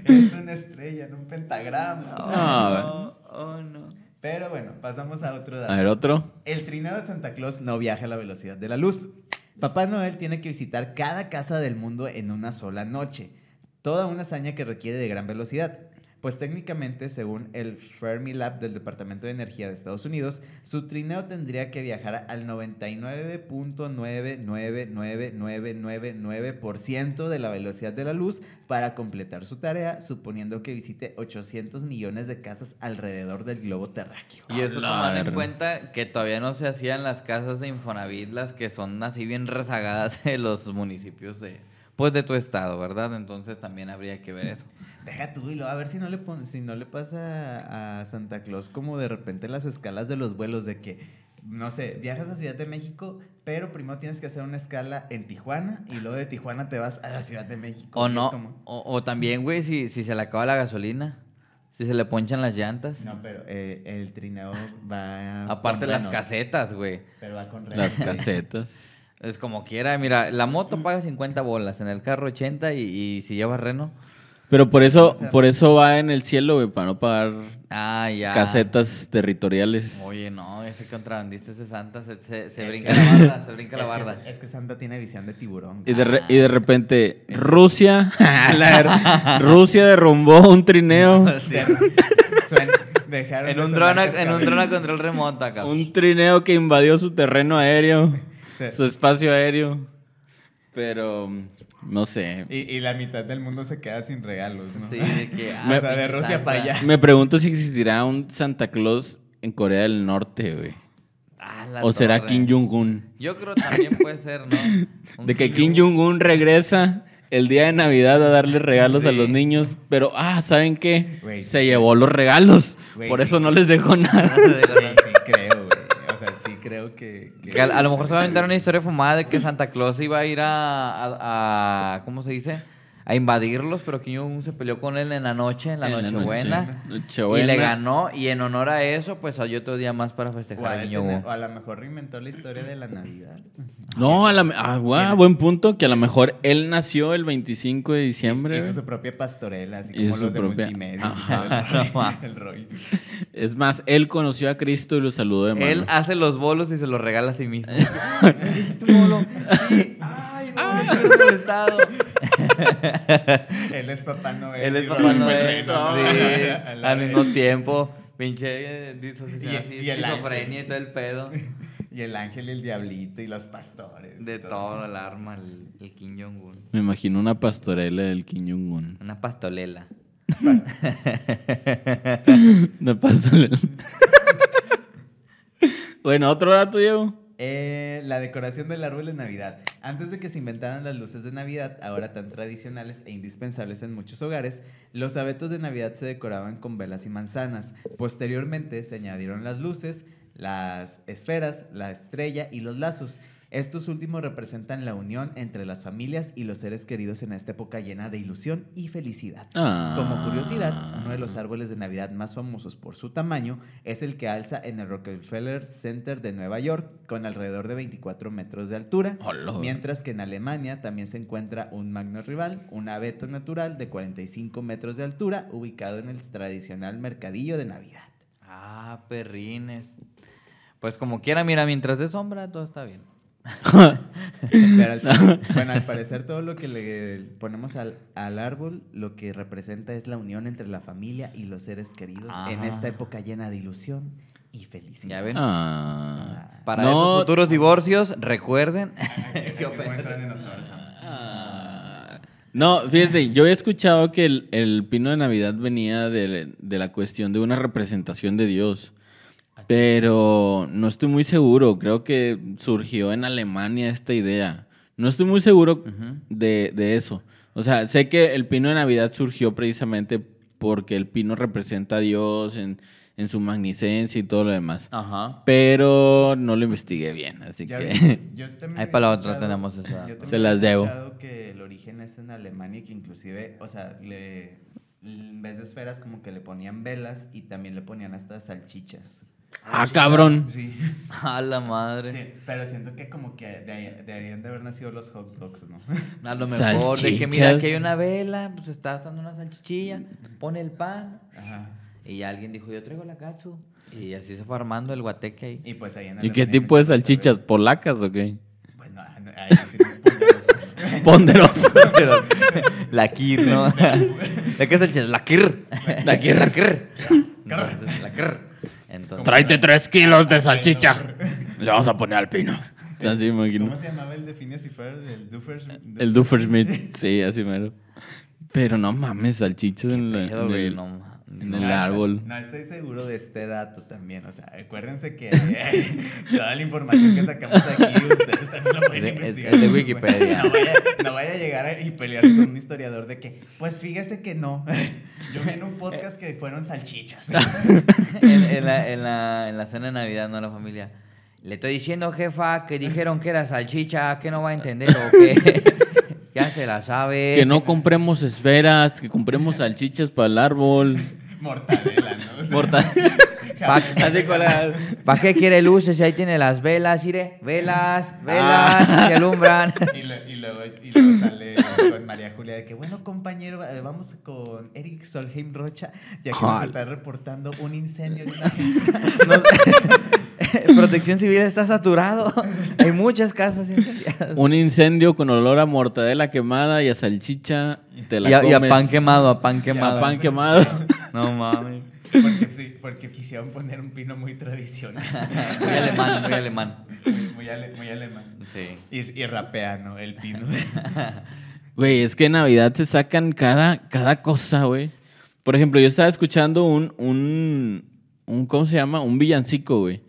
Es [LAUGHS] una estrella, no un pentagrama. No, [LAUGHS] oh, no. Pero bueno, pasamos a otro dato. A ver, otro. El trineo de Santa Claus no viaja a la velocidad de la luz. Papá Noel tiene que visitar cada casa del mundo en una sola noche. Toda una hazaña que requiere de gran velocidad. Pues técnicamente, según el Fermilab del Departamento de Energía de Estados Unidos, su trineo tendría que viajar al 99.999999% de la velocidad de la luz para completar su tarea, suponiendo que visite 800 millones de casas alrededor del globo terráqueo. Y eso tomando en cuenta que todavía no se hacían las casas de Infonavit, las que son así bien rezagadas [LAUGHS] de los municipios de, pues de tu estado, ¿verdad? Entonces también habría que ver eso. Deja tú y luego a ver si no le pon- si no le pasa a Santa Claus como de repente las escalas de los vuelos de que no sé, viajas a Ciudad de México, pero primero tienes que hacer una escala en Tijuana y luego de Tijuana te vas a la Ciudad de México. O no, como- o, o también, güey, si, si se le acaba la gasolina, si se le ponchan las llantas. No, pero eh, el trineo va Aparte con las renos, casetas, güey. Pero va con renos. Las casetas. Es como quiera, mira, la moto paga 50 bolas, en el carro 80 y, y si lleva reno, Pero por eso, por eso va en el cielo, güey, para no pagar ah, ya. casetas territoriales. Oye, no, ese contrabandista ese Santa se, se, se Es brinca que- la [LAUGHS] barda, se brinca la Es que- barda. Es que Santa tiene visión de tiburón. Y de, re- y de repente, [LAUGHS] Rusia, [LAUGHS] la- Rusia derrumbó un trineo, Sí. Suena- dejaron En de un sonar dron, a- en un cascabeles. dron a control remoto acá. un trineo que invadió su terreno aéreo, Sí. su espacio aéreo. Pero, no sé. Y, y la mitad del mundo se queda sin regalos, ¿no? Sí, de que. [LAUGHS] ah, o sea, de Rusia Santa. para allá. Me pregunto si existirá un Santa Claus en Corea del Norte, güey. Ah, la O será torre. Kim Jong-un. Yo creo también puede ser, ¿no? [LAUGHS] Un De que Kim Jong-un regresa el día de Navidad a darle regalos a los niños, pero, ah, ¿saben qué? Se llevó los regalos. Por eso no les dejó nada. Sí creo, güey. Que... que- Que a, a lo mejor se va a inventar [LAUGHS] una historia fumada de que Santa Claus iba a ir a, a- a- ¿cómo se dice? A invadirlos, pero Kim Jong-un se peleó con él en la noche, en la En la Nochebuena. noche- Nochebuena. Y le ganó, y en honor a eso, pues hay otro día más para festejar a, Kim Jong-un. o a lo mejor reinventó la historia de la Navidad. No, a la, ah, guau, buen punto, que a lo mejor él nació el 25 de diciembre. Hizo su propia pastorela, así como su los de propia- multimedia. Ajá. el rollo, [LAUGHS] el rollo. Es más, él conoció a Cristo y lo saludó de mano. Él hace los bolos y se los regala a sí mismo. [LAUGHS] [LAUGHS] ¿Hiciste un bolo? Sí. Ay, siento molestado. [LAUGHS] Él es Papá Noel. Él es Papá Noel. [LAUGHS] Al mismo tiempo. Pinche eh, disociación Y- así, esquizofrenia y todo el pedo. [LAUGHS] Y el ángel y el diablito y los pastores. De y todo el arma, el, el Kim Jong-un. Me imagino una pastorela del Kim Jong-un. Una pastolela. Pasó el- bueno, otro dato, Diego. Eh, la decoración del árbol de Navidad. Antes de que se inventaran las luces de Navidad, ahora tan tradicionales e indispensables en muchos hogares, los abetos de Navidad se decoraban con velas y manzanas. Posteriormente se añadieron las luces, las esferas, la estrella y los lazos. Estos últimos representan la unión entre las familias y los seres queridos en esta época llena de ilusión y felicidad. Ah. Como curiosidad, uno de los árboles de Navidad más famosos por su tamaño es el que alza en el Rockefeller Center de Nueva York, con alrededor de 24 metros de altura. Hola. Mientras que en Alemania también se encuentra un magno rival, un abeto natural de 45 metros de altura, ubicado en el tradicional mercadillo de Navidad. Ah, perrines. Pues como quiera, mira, mientras de sombra, todo está bien. Pero al- [LAUGHS] bueno, al parecer todo lo que le ponemos al, al árbol, lo que representa es la unión entre la familia y los seres queridos en Ajá. esta época llena de ilusión y felicidad. Ya ven. Ah. Para No, esos futuros divorcios, recuerden. [LAUGHS] Ah. No, fíjate, yo he escuchado que el, el pino de Navidad venía de, de la cuestión de una representación de Dios. Pero no estoy muy seguro. Creo que surgió en Alemania esta idea. No estoy muy seguro de, de eso. O sea, sé que el pino de Navidad surgió precisamente porque el pino representa a Dios en, en su magnificencia y todo lo demás. Ajá. Pero no lo investigué bien, así Ya que... yo Ahí para la otra tenemos esa. yo también Se las debo. escuchado que el origen es en Alemania y que inclusive, o sea, le, en vez de esferas como que le ponían velas y también le ponían hasta salchichas. ¡Ah, cabrón! Sí. [LAUGHS] A la madre. Sí, pero siento que como que de ahí, de ahí han de haber nacido los hot dogs, ¿no? A lo [LAUGHS] mejor, de que mira, aquí hay una vela, pues está asando una salchichilla, pone el pan. Ajá. Y ya alguien dijo, yo traigo la katsu. Y así se fue armando el guateque ahí. Y pues ahí en ¿Y qué tipo de salchichas? saber- ¿Polacas o qué? Bueno, ah, no, ahí sí Ponderoso. [LAUGHS] Pero, la kir, ¿no? ¿De qué es el chile? La kir. La kir. La kir. La kir. Entonces, Tráete tres kilos de salchicha. Le vamos a poner al pino. Así me imagino. ¿Cómo se llamaba el de Phineas y Ferb? El Doofers. El Duffersmith. Sí, así mero. Pero no mames, salchichas en, la- pedo, en güey, el, no en no. el No, está- árbol. No, estoy seguro de este dato también. O sea, acuérdense que eh, [LAUGHS] toda la información que sacamos aquí, ustedes también la pueden Es investigar. es de [LAUGHS] Wikipedia. No vaya, no vaya a llegar a- y pelearse con un historiador de que, pues fíjese que no. [LAUGHS] Yo vi en un podcast que fueron salchichas. en, en la, en, la, en la cena de Navidad, no la familia. Le estoy diciendo, jefa, que dijeron que era salchicha, que no va a entender o qué. ya se la sabe. Que no compremos esferas, que compremos salchichas para el árbol. Mortadela, ¿no? [LAUGHS] Morta- Pa- [LAUGHS] ¿Para qué quiere luces? Ahí tiene las velas, mire. Velas, velas que alumbran. [LAUGHS] Y, lo- y luego, y luego sale con María Julia de que, bueno, compañero, eh, vamos con Eric Solheim Rocha, ya que nos está reportando un incendio en una [LAUGHS] casa. Protección Civil está saturado. Hay muchas casas incendiadas. Un incendio con olor a mortadela quemada y a salchicha. Te la Y a, y a pan quemado, a pan A quemado. pan quemado. No mames. Porque sí, porque quisieron poner un pino muy tradicional. [LAUGHS] Muy alemán, muy alemán. Muy, muy ale- muy alemán. Sí. Y, y rapea, ¿no? El pino. [LAUGHS] Güey, es que en Navidad se sacan cada, cada cosa, güey. Por ejemplo, yo estaba escuchando un, un, un ¿cómo se llama? Un villancico, güey.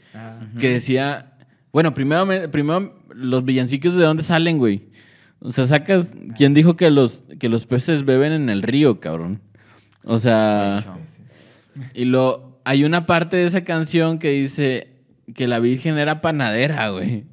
Que decía, bueno, primero, me- primero los villancicos de dónde salen, güey. O sea, sacas, ¿quién dijo que los, que los peces beben en el río, cabrón? O sea, y lo, hay una parte de esa canción que dice que la Virgen era panadera, güey.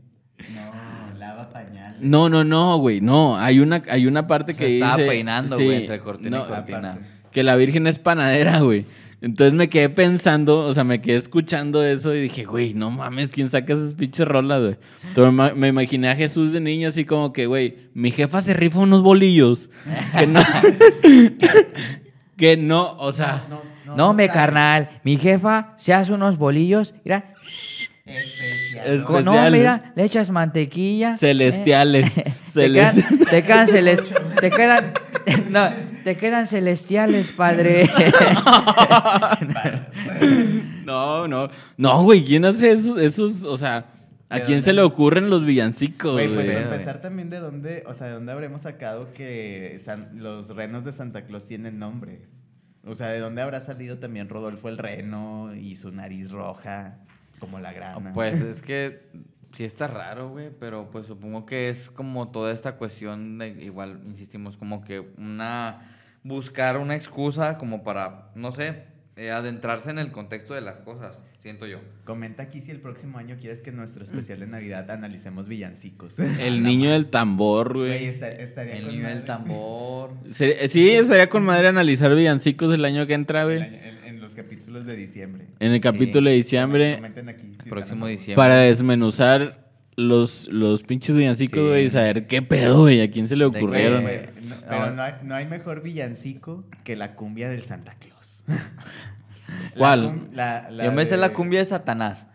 No, lava pañales. No, no, no, güey, no. Hay una, hay una parte que estaba dice... peinando, sí, güey, entre cortina no, y cortina. que la Virgen es panadera, güey. Entonces me quedé pensando, o sea, me quedé escuchando eso y dije, güey, no mames, ¿quién saca esas pinches rolas, güey? Entonces me, me imaginé a Jesús de niño así como que, güey, mi jefa se rifa unos bolillos. Que no, [LAUGHS] que no, o sea, No, me sabe. carnal. Mi jefa se hace unos bolillos. Mira. Especial. Es- ¿no? no, mira, le echas mantequilla. celestiales. eh, te, celes- quedan, te quedan celes- te [LAUGHS] quedan, no, te quedan celestiales, padre. [LAUGHS] No, no, no, güey, ¿quién hace esos, esos o sea, a ¿De quién dónde? se le ocurren los villancicos, Güey, güey? pues para empezar también de dónde, o sea, de dónde habremos sacado que San- los renos de Santa Claus tienen nombre. O sea, ¿de dónde habrá salido también Rodolfo el Reno y su nariz roja, como la grana? Pues es que sí está raro, güey, pero pues supongo que es como toda esta cuestión de, igual, insistimos, como que una, buscar una excusa como para, no sé, eh, adentrarse en el contexto de las cosas, siento yo. Comenta aquí si el próximo año quieres que en nuestro especial de Navidad analicemos villancicos. El [LAUGHS] niño del tambor, Güey, güey. esta- estaría El con niño del tambor. [LAUGHS] Sí, estaría con madre analizar villancicos el año que entra, El güey. En, en los capítulos de diciembre. En el capítulo de diciembre, Comenten aquí. si Próximo diciembre. para desmenuzar los, los pinches villancicos, Sí. güey, y saber qué pedo, güey, a quién se le ocurrieron. Pues, no- pero no hay, no hay mejor villancico que la cumbia del Santa Claus. [LAUGHS] La ¿Cuál? cum- la- la Yo me sé de- la cumbia de Satanás.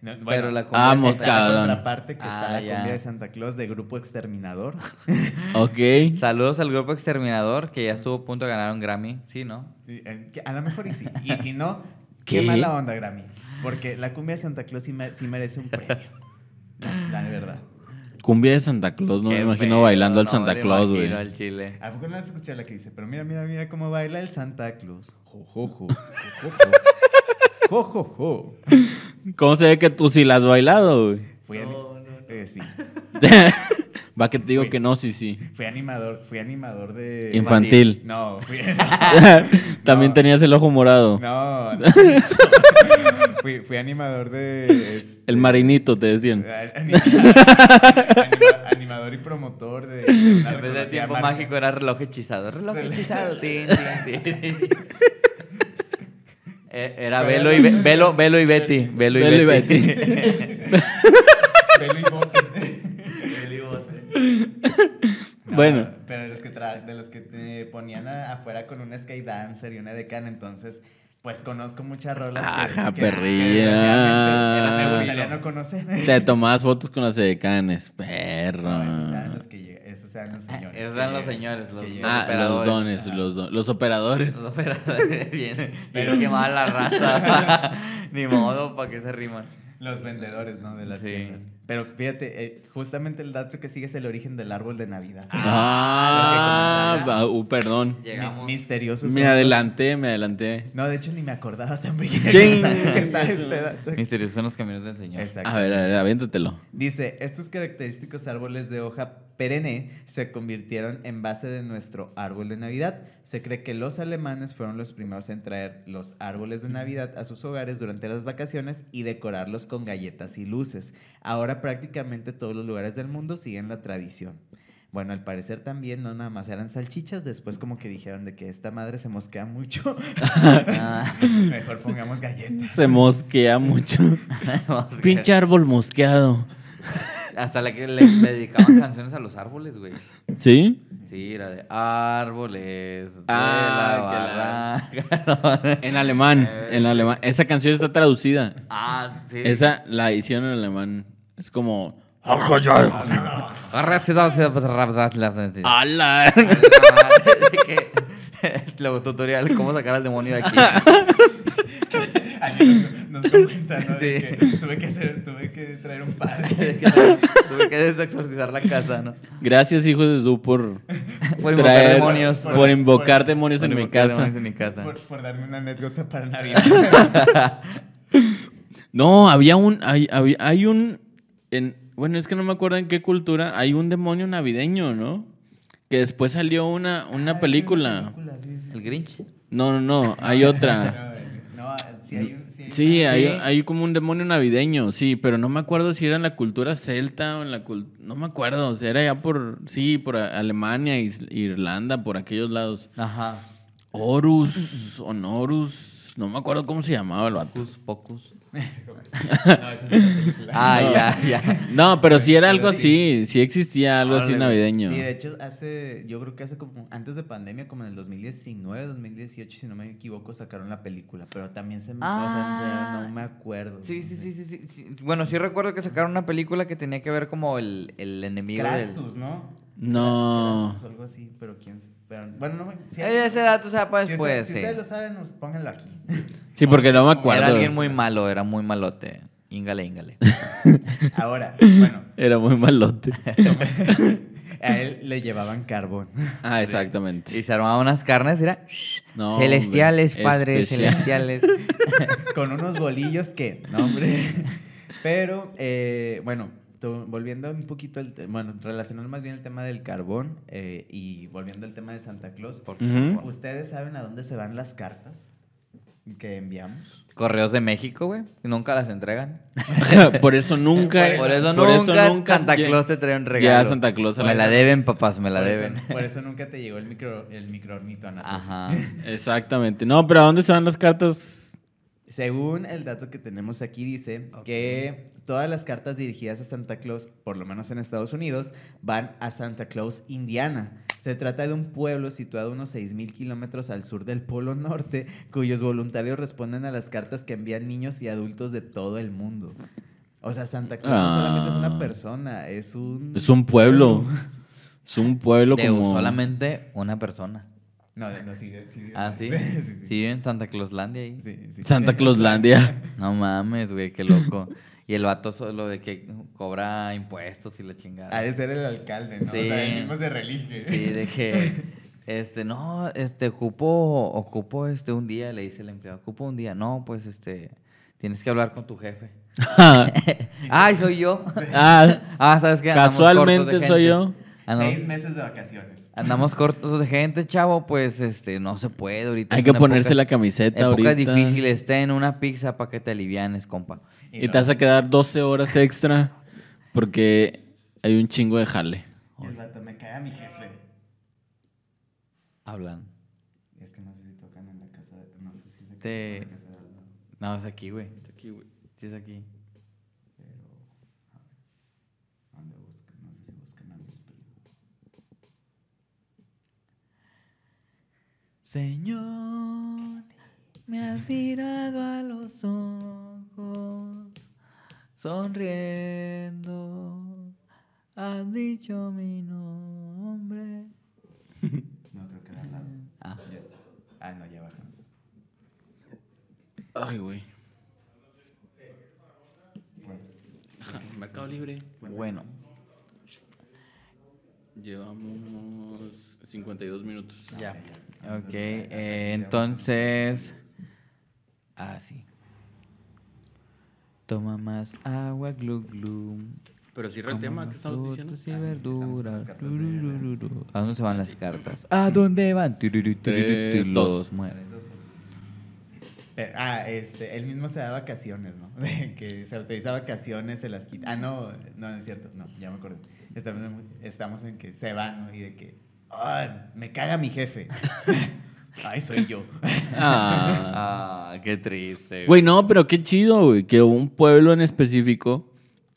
No, pero la cumbia Vamos, está la cabrón. contraparte que está Ah, la ya. cumbia de Santa Claus de Grupo Exterminador. [LAUGHS] Ok. Saludos al grupo Exterminador, que ya estuvo a punto de ganar un Grammy. Sí, ¿no? Eh, A lo mejor y sí. Y si no, [LAUGHS] qué, ¿Qué? mala onda, Grammy. Porque la cumbia de Santa Claus sí, me- sí merece un premio. La verdad. Cumbia de Santa Claus, no me Qué imagino pedo, bailando al no Santa me Claus, imagino güey. al chile. ¿A poco no has escuchado la que dice? Pero mira, mira, mira cómo baila el Santa Claus. Jo, jo, jo. Jo, jo, jo. ¿Cómo se ve que tú sí la has bailado, güey? Fui, ani- eh, sí. [LAUGHS] Va que te digo que no, sí, sí. Fui animador, fui animador de... Infantil. No, fui... [LAUGHS] También No. tenías el ojo morado. No, no. fui, fui animador de... este, El marinito, te decían. Anima- [LAUGHS] anima- animador y promotor de... En vez de tiempo marca. mágico era reloj hechizado. Reloj hechizado. tin, tin. [LAUGHS] Eh, Era Velo y, Be- Velo, Velo y Betty. Velo y Velo y Betty. Pelo y bote. Velo y Bote. No, Bueno. Pero de los que, tra- de los que te ponían afuera con una sky dancer y una decana, entonces, pues conozco muchas rolas. que- Ajá, que, perrilla. que desgraciadamente me gustaría no conocer. Te tomabas fotos con las edecanes, perro. No, esos eran los que esos eran los señores. Esos eran los señores, los- Ah. Ah, los dones, los, do- los operadores. Los operadores. [LAUGHS] Bien, bien quemada la raza. [LAUGHS] Ni modo, ¿para qué se riman? Los vendedores, ¿no? De las Sí. tiendas. Pero fíjate, eh, justamente el dato que sigue es el origen del árbol de Navidad. Ah, lo que comentaba. va- uh, perdón. Llegamos. Mi- misteriosos. Me son los- adelanté, me adelanté. No, de hecho ni me acordaba también Ching. que está, que está [LAUGHS] este dato. Misteriosos son los caminos del Señor. Exacto. A ver, a ver, aviéntatelo. Dice, estos característicos árboles de hoja perenne se convirtieron en base de nuestro árbol de Navidad. Se cree que los alemanes fueron los primeros en traer los árboles de Navidad a sus hogares durante las vacaciones y decorarlos con galletas y luces. Ahora prácticamente todos los lugares del mundo siguen la tradición. Bueno, al parecer también no nada más eran salchichas, después como que dijeron de que esta madre se mosquea mucho, Ah, [LAUGHS] [LAUGHS] mejor pongamos galletas. Se mosquea mucho. [LAUGHS] Pinche árbol mosqueado. Hasta le, le, le dedicaban canciones a los árboles, güey. ¿Sí? Sí, era de árboles. Ah, de la. En alemán, en alemán. Esa canción está traducida. ah, sí. Esa la hicieron en alemán. Es como... [LAUGHS] ¡Hala! Luego tutorial, cómo sacar al demonio de aquí. [LAUGHS] Nos, nos comenta, ¿no? De Sí. que tuve que hacer, tuve que traer un padre. [LAUGHS] Tuve que desexorcizar la casa, ¿no? Gracias, hijo de tú, por Por invocar traer... demonios. Por invocar por- demonios Por en mi invocar casa. demonios en mi casa. Por, por darme una anécdota para Navidad. No, había un... Hay un... En, bueno, es que no me acuerdo en qué cultura. Hay un demonio navideño, ¿no? Que después salió una, una Ah, película. película, sí, sí, ¿El. Grinch? No, no, no. Hay otra. [LAUGHS] No, no, sí hay un... Sí, hay Sí, una- hay, hay como un demonio navideño, sí, pero no me acuerdo si era en la cultura celta o en la cultura... No me acuerdo, o sea, era ya por... Sí, por Alemania, Is- Irlanda, por aquellos lados. Ajá. Horus, Honorus, no me acuerdo cómo se llamaba el vato. Pocus, pocus. [LAUGHS] No, esa es otra película. Ah, ya, ya. No, pero sí era algo así, sí existía algo así navideño. Sí, de hecho, hace, yo creo que hace como, antes de pandemia, como en el 2019, 2018, si no me equivoco, sacaron la película, pero también se me, Ah. no me acuerdo. Sí, sí, sí, sí, sí, sí. Bueno, sí recuerdo que sacaron una película que tenía que ver como el, el enemigo Crastus, del... ¿no? No. O algo así, pero quién sabe. Pero, bueno, no me... si Eh, ese dato, o sea, pues, si, pues, usted- si ustedes lo saben, nos pónganlo aquí. [LAUGHS] Sí, porque no me acuerdo. Era alguien muy malo, era muy malote. Íngale, íngale. [LAUGHS] Ahora, bueno, Era muy malote. [LAUGHS] A él le llevaban carbón. Ah, exactamente. Y se armaban unas carnes, era No, celestiales, hombre, padres, especial. celestiales. con unos bolillos que, no, hombre. Pero, eh, bueno, to- volviendo un poquito al tema, bueno, relacionando más bien el tema del carbón eh, y volviendo al tema de Santa Claus. Ujú. ¿Ustedes saben a dónde se van las cartas que enviamos? Correos de México, güey. Nunca las entregan. [LAUGHS] por eso nunca. Por eso, por nunca, eso nunca Santa Claus te trae un regalo. Ya Santa Claus a Me la deben, papás, me la por deben. Eso, por [LAUGHS] eso nunca te llegó el micro el microornito a nosotros. Ajá. Exactamente. No, pero ¿a dónde se van las cartas? Según el dato que tenemos aquí, dice que todas las cartas dirigidas a Santa Claus, por lo menos en Estados Unidos, van a Santa Claus, Indiana. Se trata de un pueblo situado a unos 6.000 kilómetros al sur del Polo Norte, cuyos voluntarios responden a las cartas que envían niños y adultos de todo el mundo. O sea, Santa Claus no solamente es Ah. una persona, es un... Es un pueblo. Es un pueblo De como. solamente una persona. No, no, sí, sí. [LAUGHS] Ah, ¿sí? Sí, sí, Sí, en Santa Clauslandia ahí. Sí, sí. Santa [LAUGHS] Clauslandia. No mames, güey, qué loco. Y el vato solo de que cobra impuestos y la chingada. Ha de ser el alcalde, ¿no? Sí. O sea, él mismo se relige. Sí, de que, [LAUGHS] este, no, este, ocupo, ocupo, este, un día, le dice el empleado, ocupo un día. No, pues, este, tienes que hablar con tu jefe. Ay, soy yo. ah, Ah, ¿sabes qué? Andamos casualmente soy yo. Andamos, Seis meses de vacaciones. Andamos [LAUGHS] cortos de gente, chavo, pues, este, no se puede ahorita. Hay que ponerse épocas- la camiseta Épocas ahorita. difíciles, ten una pizza para que te alivianes, compa. Y te vas a quedar 12 horas extra porque hay un chingo de jale. El vato, me cae a mi jefe. Hablan. Es que no sé si tocan en la casa de... No sé si se Te- en la casa de al lado, No, es aquí, güey. Sí, es aquí. pero... a ver, ¿Dónde buscan? No sé si buscan a mis primos. Señor, me has mirado a los ojos, sonriendo, has dicho mi nombre. [LAUGHS] No, creo que era al lado. Ah. Ya está. Ah, no, ya bajan. Ay, güey. Bueno, Mercado Libre. Bueno. Llevamos 52 minutos. Ya. Ok, eh, entonces. Ah, sí. Toma más agua, glu glu. Pero cierra el tema que más estamos diciendo. y Ah, verduras. ¿A dónde se van las cartas? ¿A dónde van? Los mueren. Eh, ah, este, él mismo se da vacaciones, ¿no? [LAUGHS] De que se autoriza vacaciones, se las quita. Ah, no, no, no es cierto, no, ya me acordé. Estamos en, estamos en que se va, ¿no? Y de que, me caga mi jefe. [LAUGHS] Ay, soy yo. Ah. Ah, qué triste. Güey, no, pero qué chido, güey, que un pueblo en específico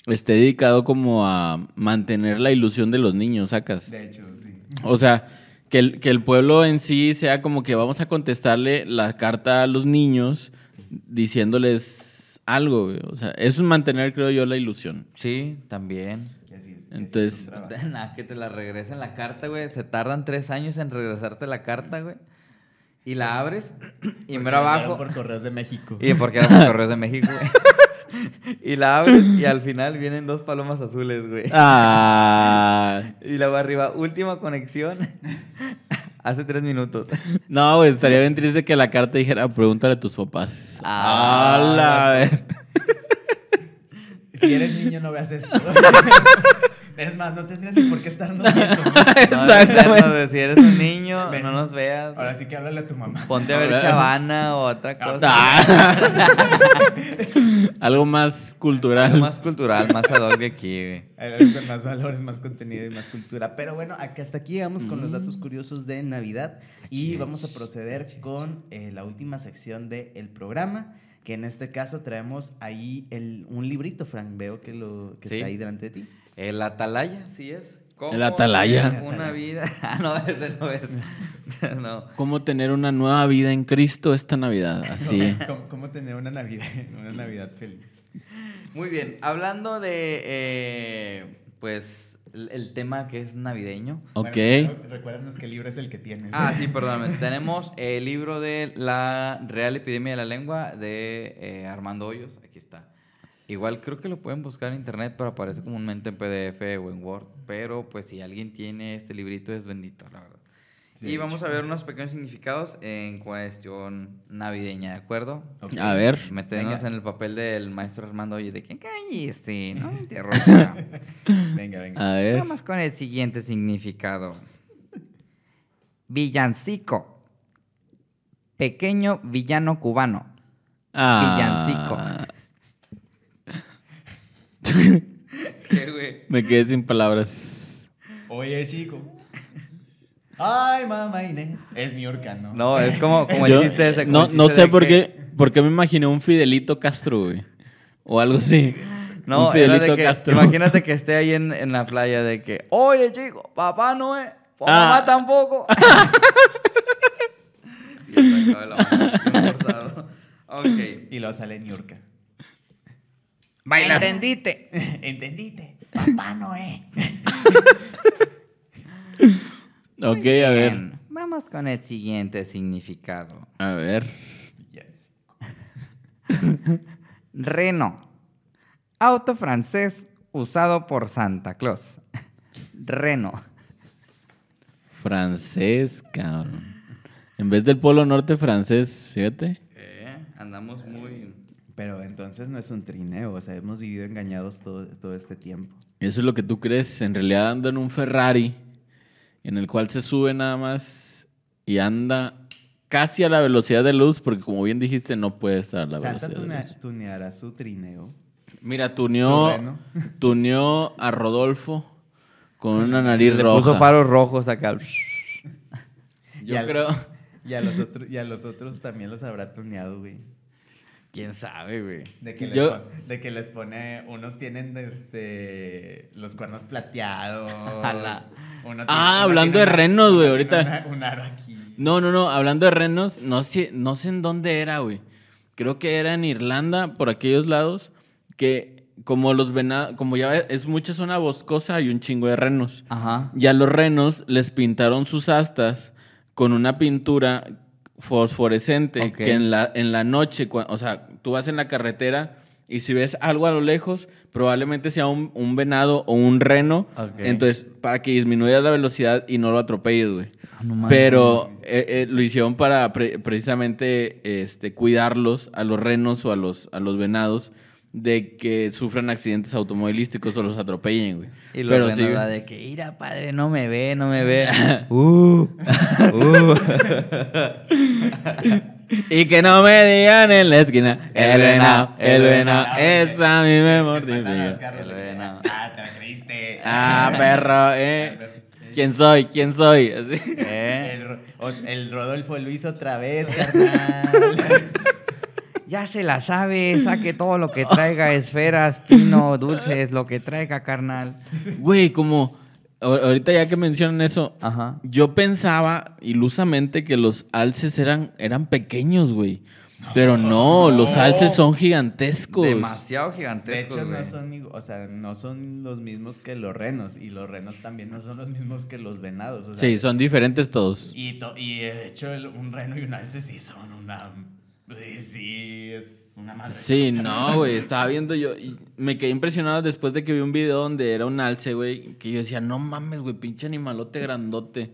esté dedicado como a mantener la ilusión de los niños, sacas. De hecho, sí. O sea, que el, que el pueblo en sí sea como que vamos a contestarle la carta a los niños diciéndoles algo, güey. O sea, eso es mantener, creo yo, la ilusión. Sí, también. Entonces-. [LAUGHS] Nada, que te la regresen la carta, güey. Se tardan tres años en regresarte la carta, güey. Y la abres [CLEARS THROAT] y mero abajo. por correos de México. Y porque era por [LAUGHS] correos de México, güey. [LAUGHS] y la abres y al final vienen dos palomas azules, güey. Ah, Y luego arriba, última conexión. Hace tres minutos. no, güey, estaría bien triste que la carta dijera, pregúntale a tus papás. Ah, Ah, la ver- Si eres niño, no veas esto. Es más, no tendrías ni por qué estarnos viendo. [LAUGHS] Exactamente. No, si eres un niño, Ven. no nos veas. Ahora sí que háblale a tu mamá. Ponte a ver Ahora- Chavana o otra cosa. Ah. [LAUGHS] Algo más Algo cultural. más cultural, más ad hoc de aquí, güey. Algo con más valores, más contenido y más cultura. Pero bueno, acá hasta aquí llegamos con los Mm. datos curiosos de Navidad y vamos a proceder con eh, la última sección del programa, que en este caso traemos ahí el, un librito, Frank. Veo que, lo, que Sí. está ahí delante de ti. El Atalaya, sí es. ¿Cómo El Atalaya. tener Una vida. [LAUGHS] Ah, no, ese no es. [LAUGHS] No. ¿Cómo tener una nueva vida en Cristo esta Navidad? [LAUGHS] Así. ¿Cómo, cómo tener una Navidad, una Navidad feliz? Muy bien, hablando de, eh, pues, el, el tema que es navideño. Ok. Bueno, recuérdanos qué libro es el que tienes. Ah, sí, perdóname. Tenemos el libro de la Real Epidemia de la Lengua de eh, Armando Hoyos. Aquí está. Igual creo que lo pueden buscar en internet, pero aparece comúnmente en PDF o en Word. Pero pues si alguien tiene este librito es bendito, la verdad. Sí, y vamos hecho. a ver unos pequeños significados en cuestión navideña, ¿de acuerdo? A ver. Meternos Venga. en el papel del maestro Armando, oye, de que cállese, [LAUGHS] no me interrumpa. Venga, venga. A ver. Vamos con el siguiente significado. Villancico. Pequeño villano cubano. Ah, ¿Qué, güey? Me quedé sin palabras. Oye, chico. Ay, mamá Inés. Es New Yorkano. No, es como, como Yo- el chiste ese. como no, chiste no sé por que- qué, por qué me imaginé un Fidelito Castro, güey. O algo así. No, un era Fidelito de que, Castro. imagínate que esté ahí en, en la playa de que, oye, chico, papá no es, o Ah. tampoco. [LAUGHS] Y forzado. Ok. Y luego sale New York. Bailas. ¿Entendiste? [LAUGHS] ¿Entendiste? Papá Noé. [LAUGHS] Ok, a ver. Bien, Vamos con el siguiente significado. A ver. Yes. [LAUGHS] Reno. Auto francés usado por Santa Claus. [LAUGHS] Reno. Francés, cabrón. En vez del Polo Norte francés, fíjate. Eh, andamos muy... Pero entonces no es un trineo, o sea, hemos vivido engañados todo, todo este tiempo. Eso es lo que tú crees. En realidad anda en un Ferrari en el cual se sube nada más y anda casi a la velocidad de luz, porque como bien dijiste, no puede estar a la Santa velocidad de luz. tuneará su trineo. Mira, tuneó, [LAUGHS] a Rodolfo con una nariz Le roja. puso faros rojos acá. [LAUGHS] Y Yo al- creo. [LAUGHS] Y a los otros, y a los otros también los habrá tuneado, güey. ¿Quién sabe, güey? De que, les Yo- pon- de que les pone, unos tienen este los cuernos plateados. Uno Ah, uno hablando tiene de renos, güey, ahorita. una- un aro aquí. No, no, no. Hablando de renos, no sé, no sé en dónde era, güey. Creo que era en Irlanda, por aquellos lados, que como los venados, como ya es mucha zona boscosa, hay un chingo de renos. Ajá. Y a los renos les pintaron sus astas con una pintura fosforescente que en la, en la noche, o sea, tú vas en la carretera y si ves algo a lo lejos, probablemente sea un, un venado o un reno. Entonces, para que disminuya la velocidad y no lo atropelles, güey. Ah, no. Pero eh, eh, lo hicieron para pre- precisamente este, cuidarlos a los renos o a los, a los venados de que sufran accidentes automovilísticos o los atropellen, güey. Y lo Pero sí, de que, mira, padre, no me ve, no me ve. [LAUGHS] uh, uh. [LAUGHS] Y que no me digan en la esquina, el venado, el venado, Ah, esa a mí me mortifica. El venado. Ah, te la creíste. Ah, perro, [LAUGHS] eh. ¿Quién soy? ¿Quién soy? Así. ¿Eh? El, el Rodolfo hizo otra vez, carnal. Ya se la sabe, saque [LAUGHS] todo lo que traiga, esferas, pino, dulces, lo que traiga, carnal. Güey, como ahorita ya que mencionan eso, Ajá. yo pensaba ilusamente que los alces eran, eran pequeños, güey. Pero no, los alces son gigantescos. Demasiado De gigantescos, hecho, no son, igu- o sea, no son los mismos que los renos. Y los renos también no son los mismos que los venados. o sea, Sí, son diferentes todos. Y, to- y de hecho, el- un reno y un alce sí son una. Sí, sí, es una madre. Sí, no, güey, estaba viendo yo y me quedé impresionado después de que vi un video donde era un alce, güey, que yo decía, no mames, güey, pinche animalote grandote.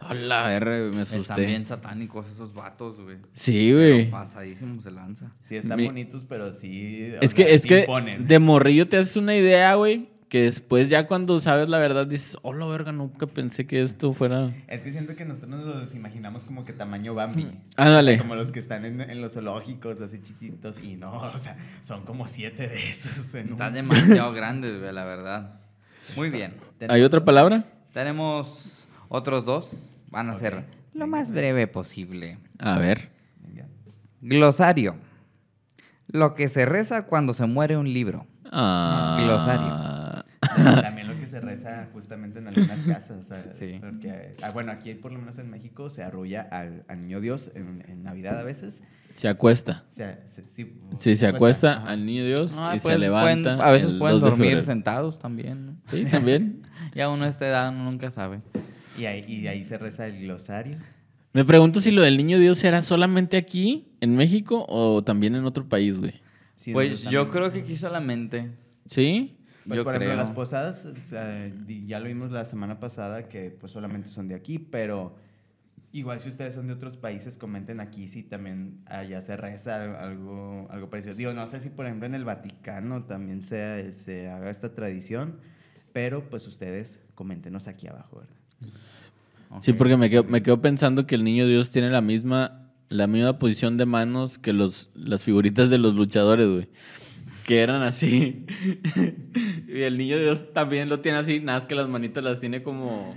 A la verga, me Están asusté. bien satánicos esos vatos, güey. Sí, güey. Pasadísimo se lanza. Sí, están Mi- bonitos, pero sí. Es sea, que, es sí que imponen. de morrillo te haces una idea, güey, que después ya cuando sabes la verdad dices, oh, la verga, nunca pensé que esto fuera... Es que siento que nosotros nos los imaginamos como que tamaño Bambi. Ándale. O sea, como los que están en, en los zoológicos, así chiquitos. Y no, o sea, son como siete de esos. En Están un- demasiado grandes, la verdad. Muy bien. ¿Hay otra palabra? Tenemos otros dos. Van a ser lo más breve posible. A ver. Glosario. Lo que se reza cuando se muere un libro. Ah, También lo que se reza justamente en algunas casas. [LAUGHS] Sí. Porque, ah, bueno, aquí por lo menos en México se arrulla al, al niño Dios en, en Navidad a veces. Se acuesta. O sea, se- sí, Sí, se acuesta ajá. al niño Dios Ah, y se pues, levanta. pueden- a veces el pueden 2 de dormir febrero. sentados también. ¿no? Sí, también. [LAUGHS] Ya uno a esta edad uno nunca sabe. Y ahí, y ahí se reza el glosario. Me pregunto si lo del niño Dios era solamente aquí, en México, o también en otro país, güey. Sí, Pues yo creo que aquí solamente. ¿Sí? Pues, yo por creo. ejemplo, las posadas, o sea, ya lo vimos la semana pasada que pues solamente son de aquí, pero igual si ustedes son de otros países, comenten aquí si también allá se reza al- algo, algo parecido. Digo, no sé si por ejemplo en el Vaticano también se, se haga esta tradición, pero pues ustedes coméntenos aquí abajo, ¿verdad? Sí, porque me quedo, me quedo pensando que el niño Dios tiene la misma, la misma posición de manos que los, las figuritas de los luchadores, güey. Que eran así. [LAUGHS] y el niño Dios también lo tiene así, nada más que las manitas las tiene como,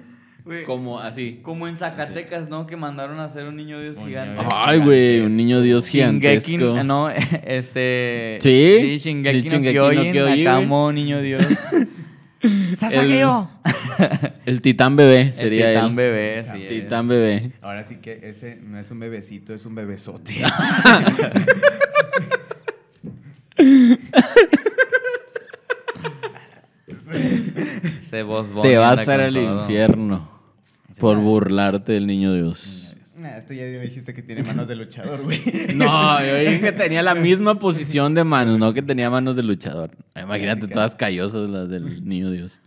como así. Como en Zacatecas, ¿no? Que mandaron a hacer un niño Dios Un gigante. niño. Ay, güey, un niño Dios Shingeki, gigantesco. no, [LAUGHS] este... ¿Sí? Sí, Shingeki Sí, no Shingeki no Kyojin, Kyojin, Akamo, niño Dios. [LAUGHS] ¡Sasageo! El titán bebé sería el titán él. bebé, sí. es. Titán bebé. Ahora sí que ese no es un bebecito, es un bebesote. Ese voz Te vas a ir al todo. infierno por burlarte del niño Dios. Nah, tú ya me dijiste que tiene manos de luchador, güey. [LAUGHS] No, yo dije que tenía la misma posición de manos, no que tenía manos de luchador. Imagínate todas callosas las del niño Dios.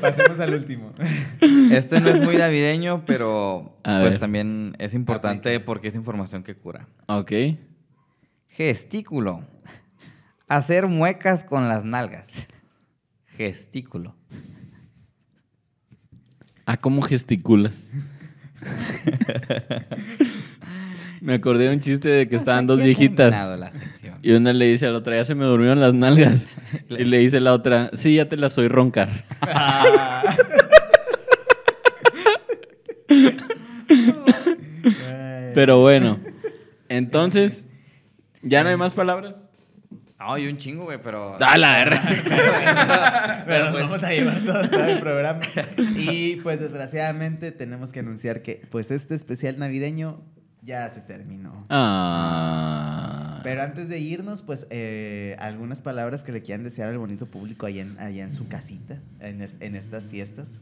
Pasemos al último. Este no es muy navideño, pero A pues ver. también es importante porque es información que cura. Ok. Gestículo. Hacer muecas con las nalgas. Gestículo. Ah, ¿cómo gesticulas? [LAUGHS] Me acordé de un chiste de que estaban dos viejitas. Y una le dice a la otra, ya se me durmieron las nalgas. [LAUGHS] Y le dice la otra, sí, ya te las oí roncar. [LAUGHS] Pero bueno, entonces, ¿ya no hay más palabras? No, y un chingo, güey, pero... ¡A la R! [LAUGHS] Pero nos vamos a llevar todo, todo el programa. Y pues desgraciadamente tenemos que anunciar que pues este especial navideño ya se terminó. Ah. Pero antes de irnos, pues eh, algunas palabras que le quieran desear al bonito público allá en, allá en su casita, en, es- en estas fiestas.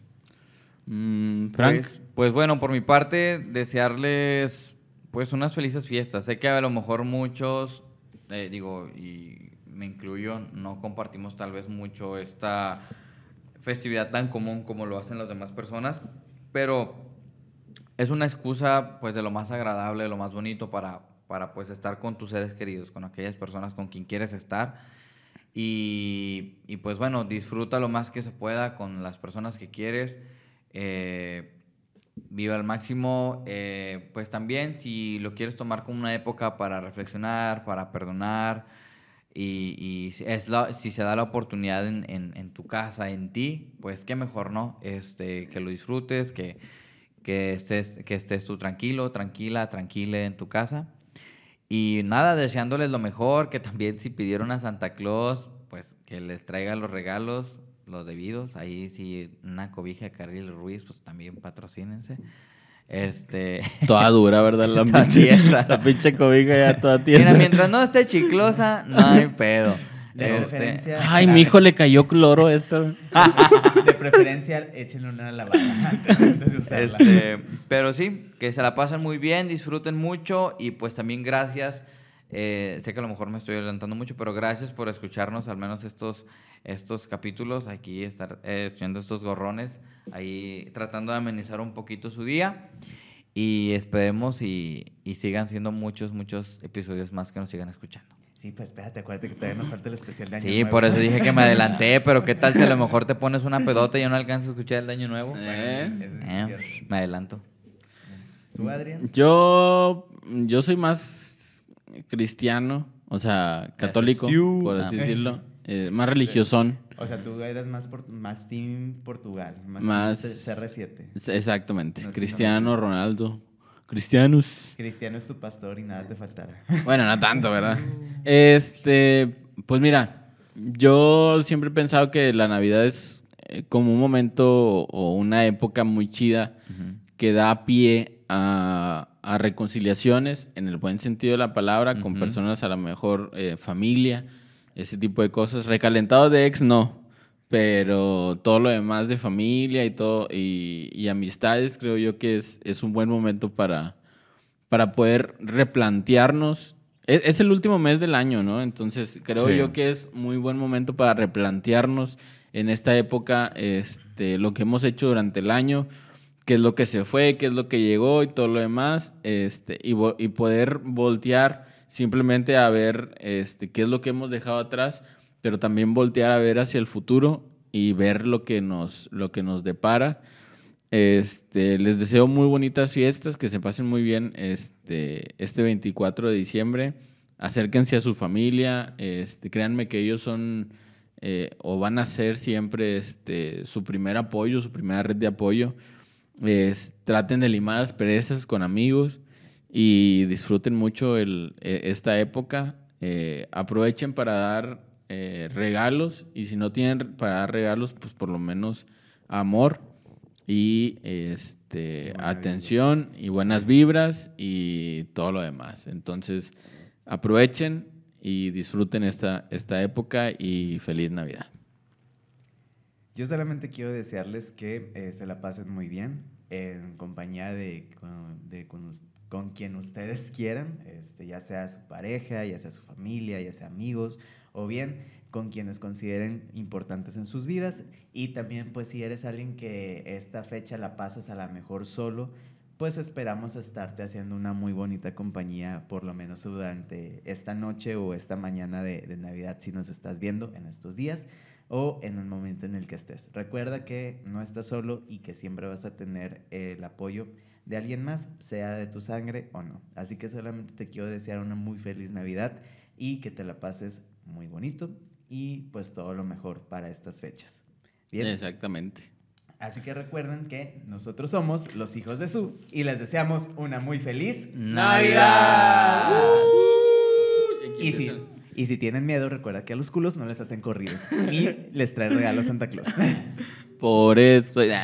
Mm, Frank. Pues, pues bueno, por mi parte, desearles pues unas felices fiestas. Sé que a lo mejor muchos, eh, digo, y me incluyo, no compartimos tal vez mucho esta festividad tan común como lo hacen las demás personas, pero es una excusa pues de lo más agradable, de lo más bonito para, para pues estar con tus seres queridos, con aquellas personas con quien quieres estar. Y, pues bueno, disfruta lo más que se pueda con las personas que quieres. eh, viva al máximo. eh, pues también si lo quieres tomar como una época para reflexionar, para perdonar. Y, y es la- si se da la oportunidad en, en- en tu casa, en ti, pues qué mejor, ¿no? Este, que lo disfrutes, que, que, estés, que estés tú tranquilo, tranquila, tranquila en tu casa. Y nada, deseándoles lo mejor, que también si pidieron a Santa Claus, pues que les traiga los regalos, los debidos. Ahí si una cobija Carril Ruiz, pues también patrocínense. Este, [LAUGHS] Toda dura, ¿verdad? La [LAUGHS] Toda pinche, la pinche cobija ya toda mira, tiesa. mientras no esté chiclosa, no hay pedo. De Este, preferencia, Ay, mi hijo le cayó cloro a esta. [LAUGHS] De preferencia, échenle una lavada antes, antes de usarla. Este, pero sí, que se la pasen muy bien, disfruten mucho y pues también gracias. Eh, sé que a lo mejor me estoy adelantando mucho, pero gracias por escucharnos al menos estos, estos capítulos, aquí estar eh, estudiando estos gorrones, ahí tratando de amenizar un poquito su día. Y esperemos y, y sigan siendo muchos, muchos episodios más que nos sigan escuchando. Sí, pues espérate, acuérdate que todavía nos falta el especial de año Sí, Nuevo. por eso dije que me [LAUGHS] adelanté, pero ¿qué tal si a lo mejor te pones una pedota y ya no alcanzas a escuchar el daño nuevo? ¿Eh? Sí Eh, me adelanto. ¿Tú, Adrián? Yo, yo soy más cristiano, o sea, católico, por así Ah. decirlo. eh, más religiosón. O sea, tú eres más, por, más Team Portugal, más, Más- team CR7. Exactamente. No, Cristiano, Ronaldo. Cristianos. Cristiano es tu pastor y nada te faltará. [LAUGHS] Bueno, no tanto, ¿verdad? [LAUGHS] Este, pues mira, yo siempre he pensado que la Navidad es eh, como un momento o una época muy chida que da pie a, a reconciliaciones, en el buen sentido de la palabra, con personas a lo mejor eh, familia, ese tipo de cosas. Recalentado de ex, no. Pero todo lo demás de familia y todo y, y amistades creo yo que es, es un buen momento para, para poder replantearnos Es, es el último mes del año, ¿no? Entonces creo Sí. yo que es muy buen momento para replantearnos en esta época este, lo que hemos hecho durante el año, qué es lo que se fue, qué es lo que llegó y todo lo demás, este, y, y poder voltear simplemente a ver este, qué es lo que hemos dejado atrás, pero también voltear a ver hacia el futuro y ver lo que nos, lo que nos depara. Este, les deseo muy bonitas fiestas, que se pasen muy bien este, este 24 de diciembre. Acérquense a su familia, este, créanme que ellos son eh, o van a ser siempre este, su primer apoyo, su primera red de apoyo. Es- traten de limar las perezas con amigos y disfruten mucho el- e- esta época. Eh, aprovechen para dar eh, regalos y si no tienen para dar regalos, pues por lo menos amor y este, atención y buenas vibras y todo lo demás. Entonces, aprovechen y disfruten esta, esta época y feliz Navidad. Yo solamente quiero desearles que eh, se la pasen muy bien en compañía de, con, quien ustedes [LAUGHS] quieran, este, ya sea su pareja, ya sea su familia, ya sea amigos, o bien con quienes consideren importantes en sus vidas. Y también, pues, si eres alguien que esta fecha la pasas a la mejor solo, pues esperamos estarte haciendo una muy bonita compañía, por lo menos durante esta noche o esta mañana de, de Navidad, si nos estás viendo en estos días o en el momento en el que estés. Recuerda que no estás solo y que siempre vas a tener el apoyo de alguien más, sea de tu sangre o no. Así que solamente te quiero desear una muy feliz Navidad y que te la pases muy bonito y pues todo lo mejor para estas fechas. Bien. Exactamente. Así que recuerden que nosotros somos los hijos de Su y les deseamos una muy feliz Navidad. Y si, y si tienen miedo, recuerda que a los culos no les hacen corridos y les trae regalos Santa Claus. Por eso. que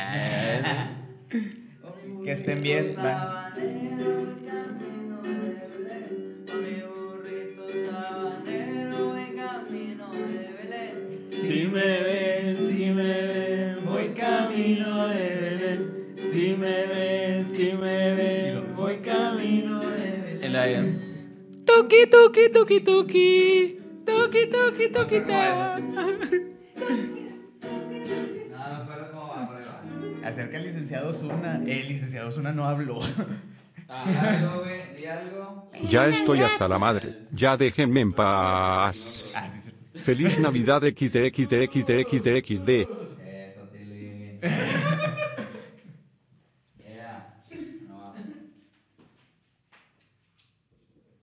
estén bien. Bye. Si me me acuerdo cómo va, pero ahí va. Acerca al licenciado Zuna. El licenciado Zuna no habló. Ya estoy hasta la madre. Ya déjenme en paz. Feliz Navidad XD XD XD XD XD.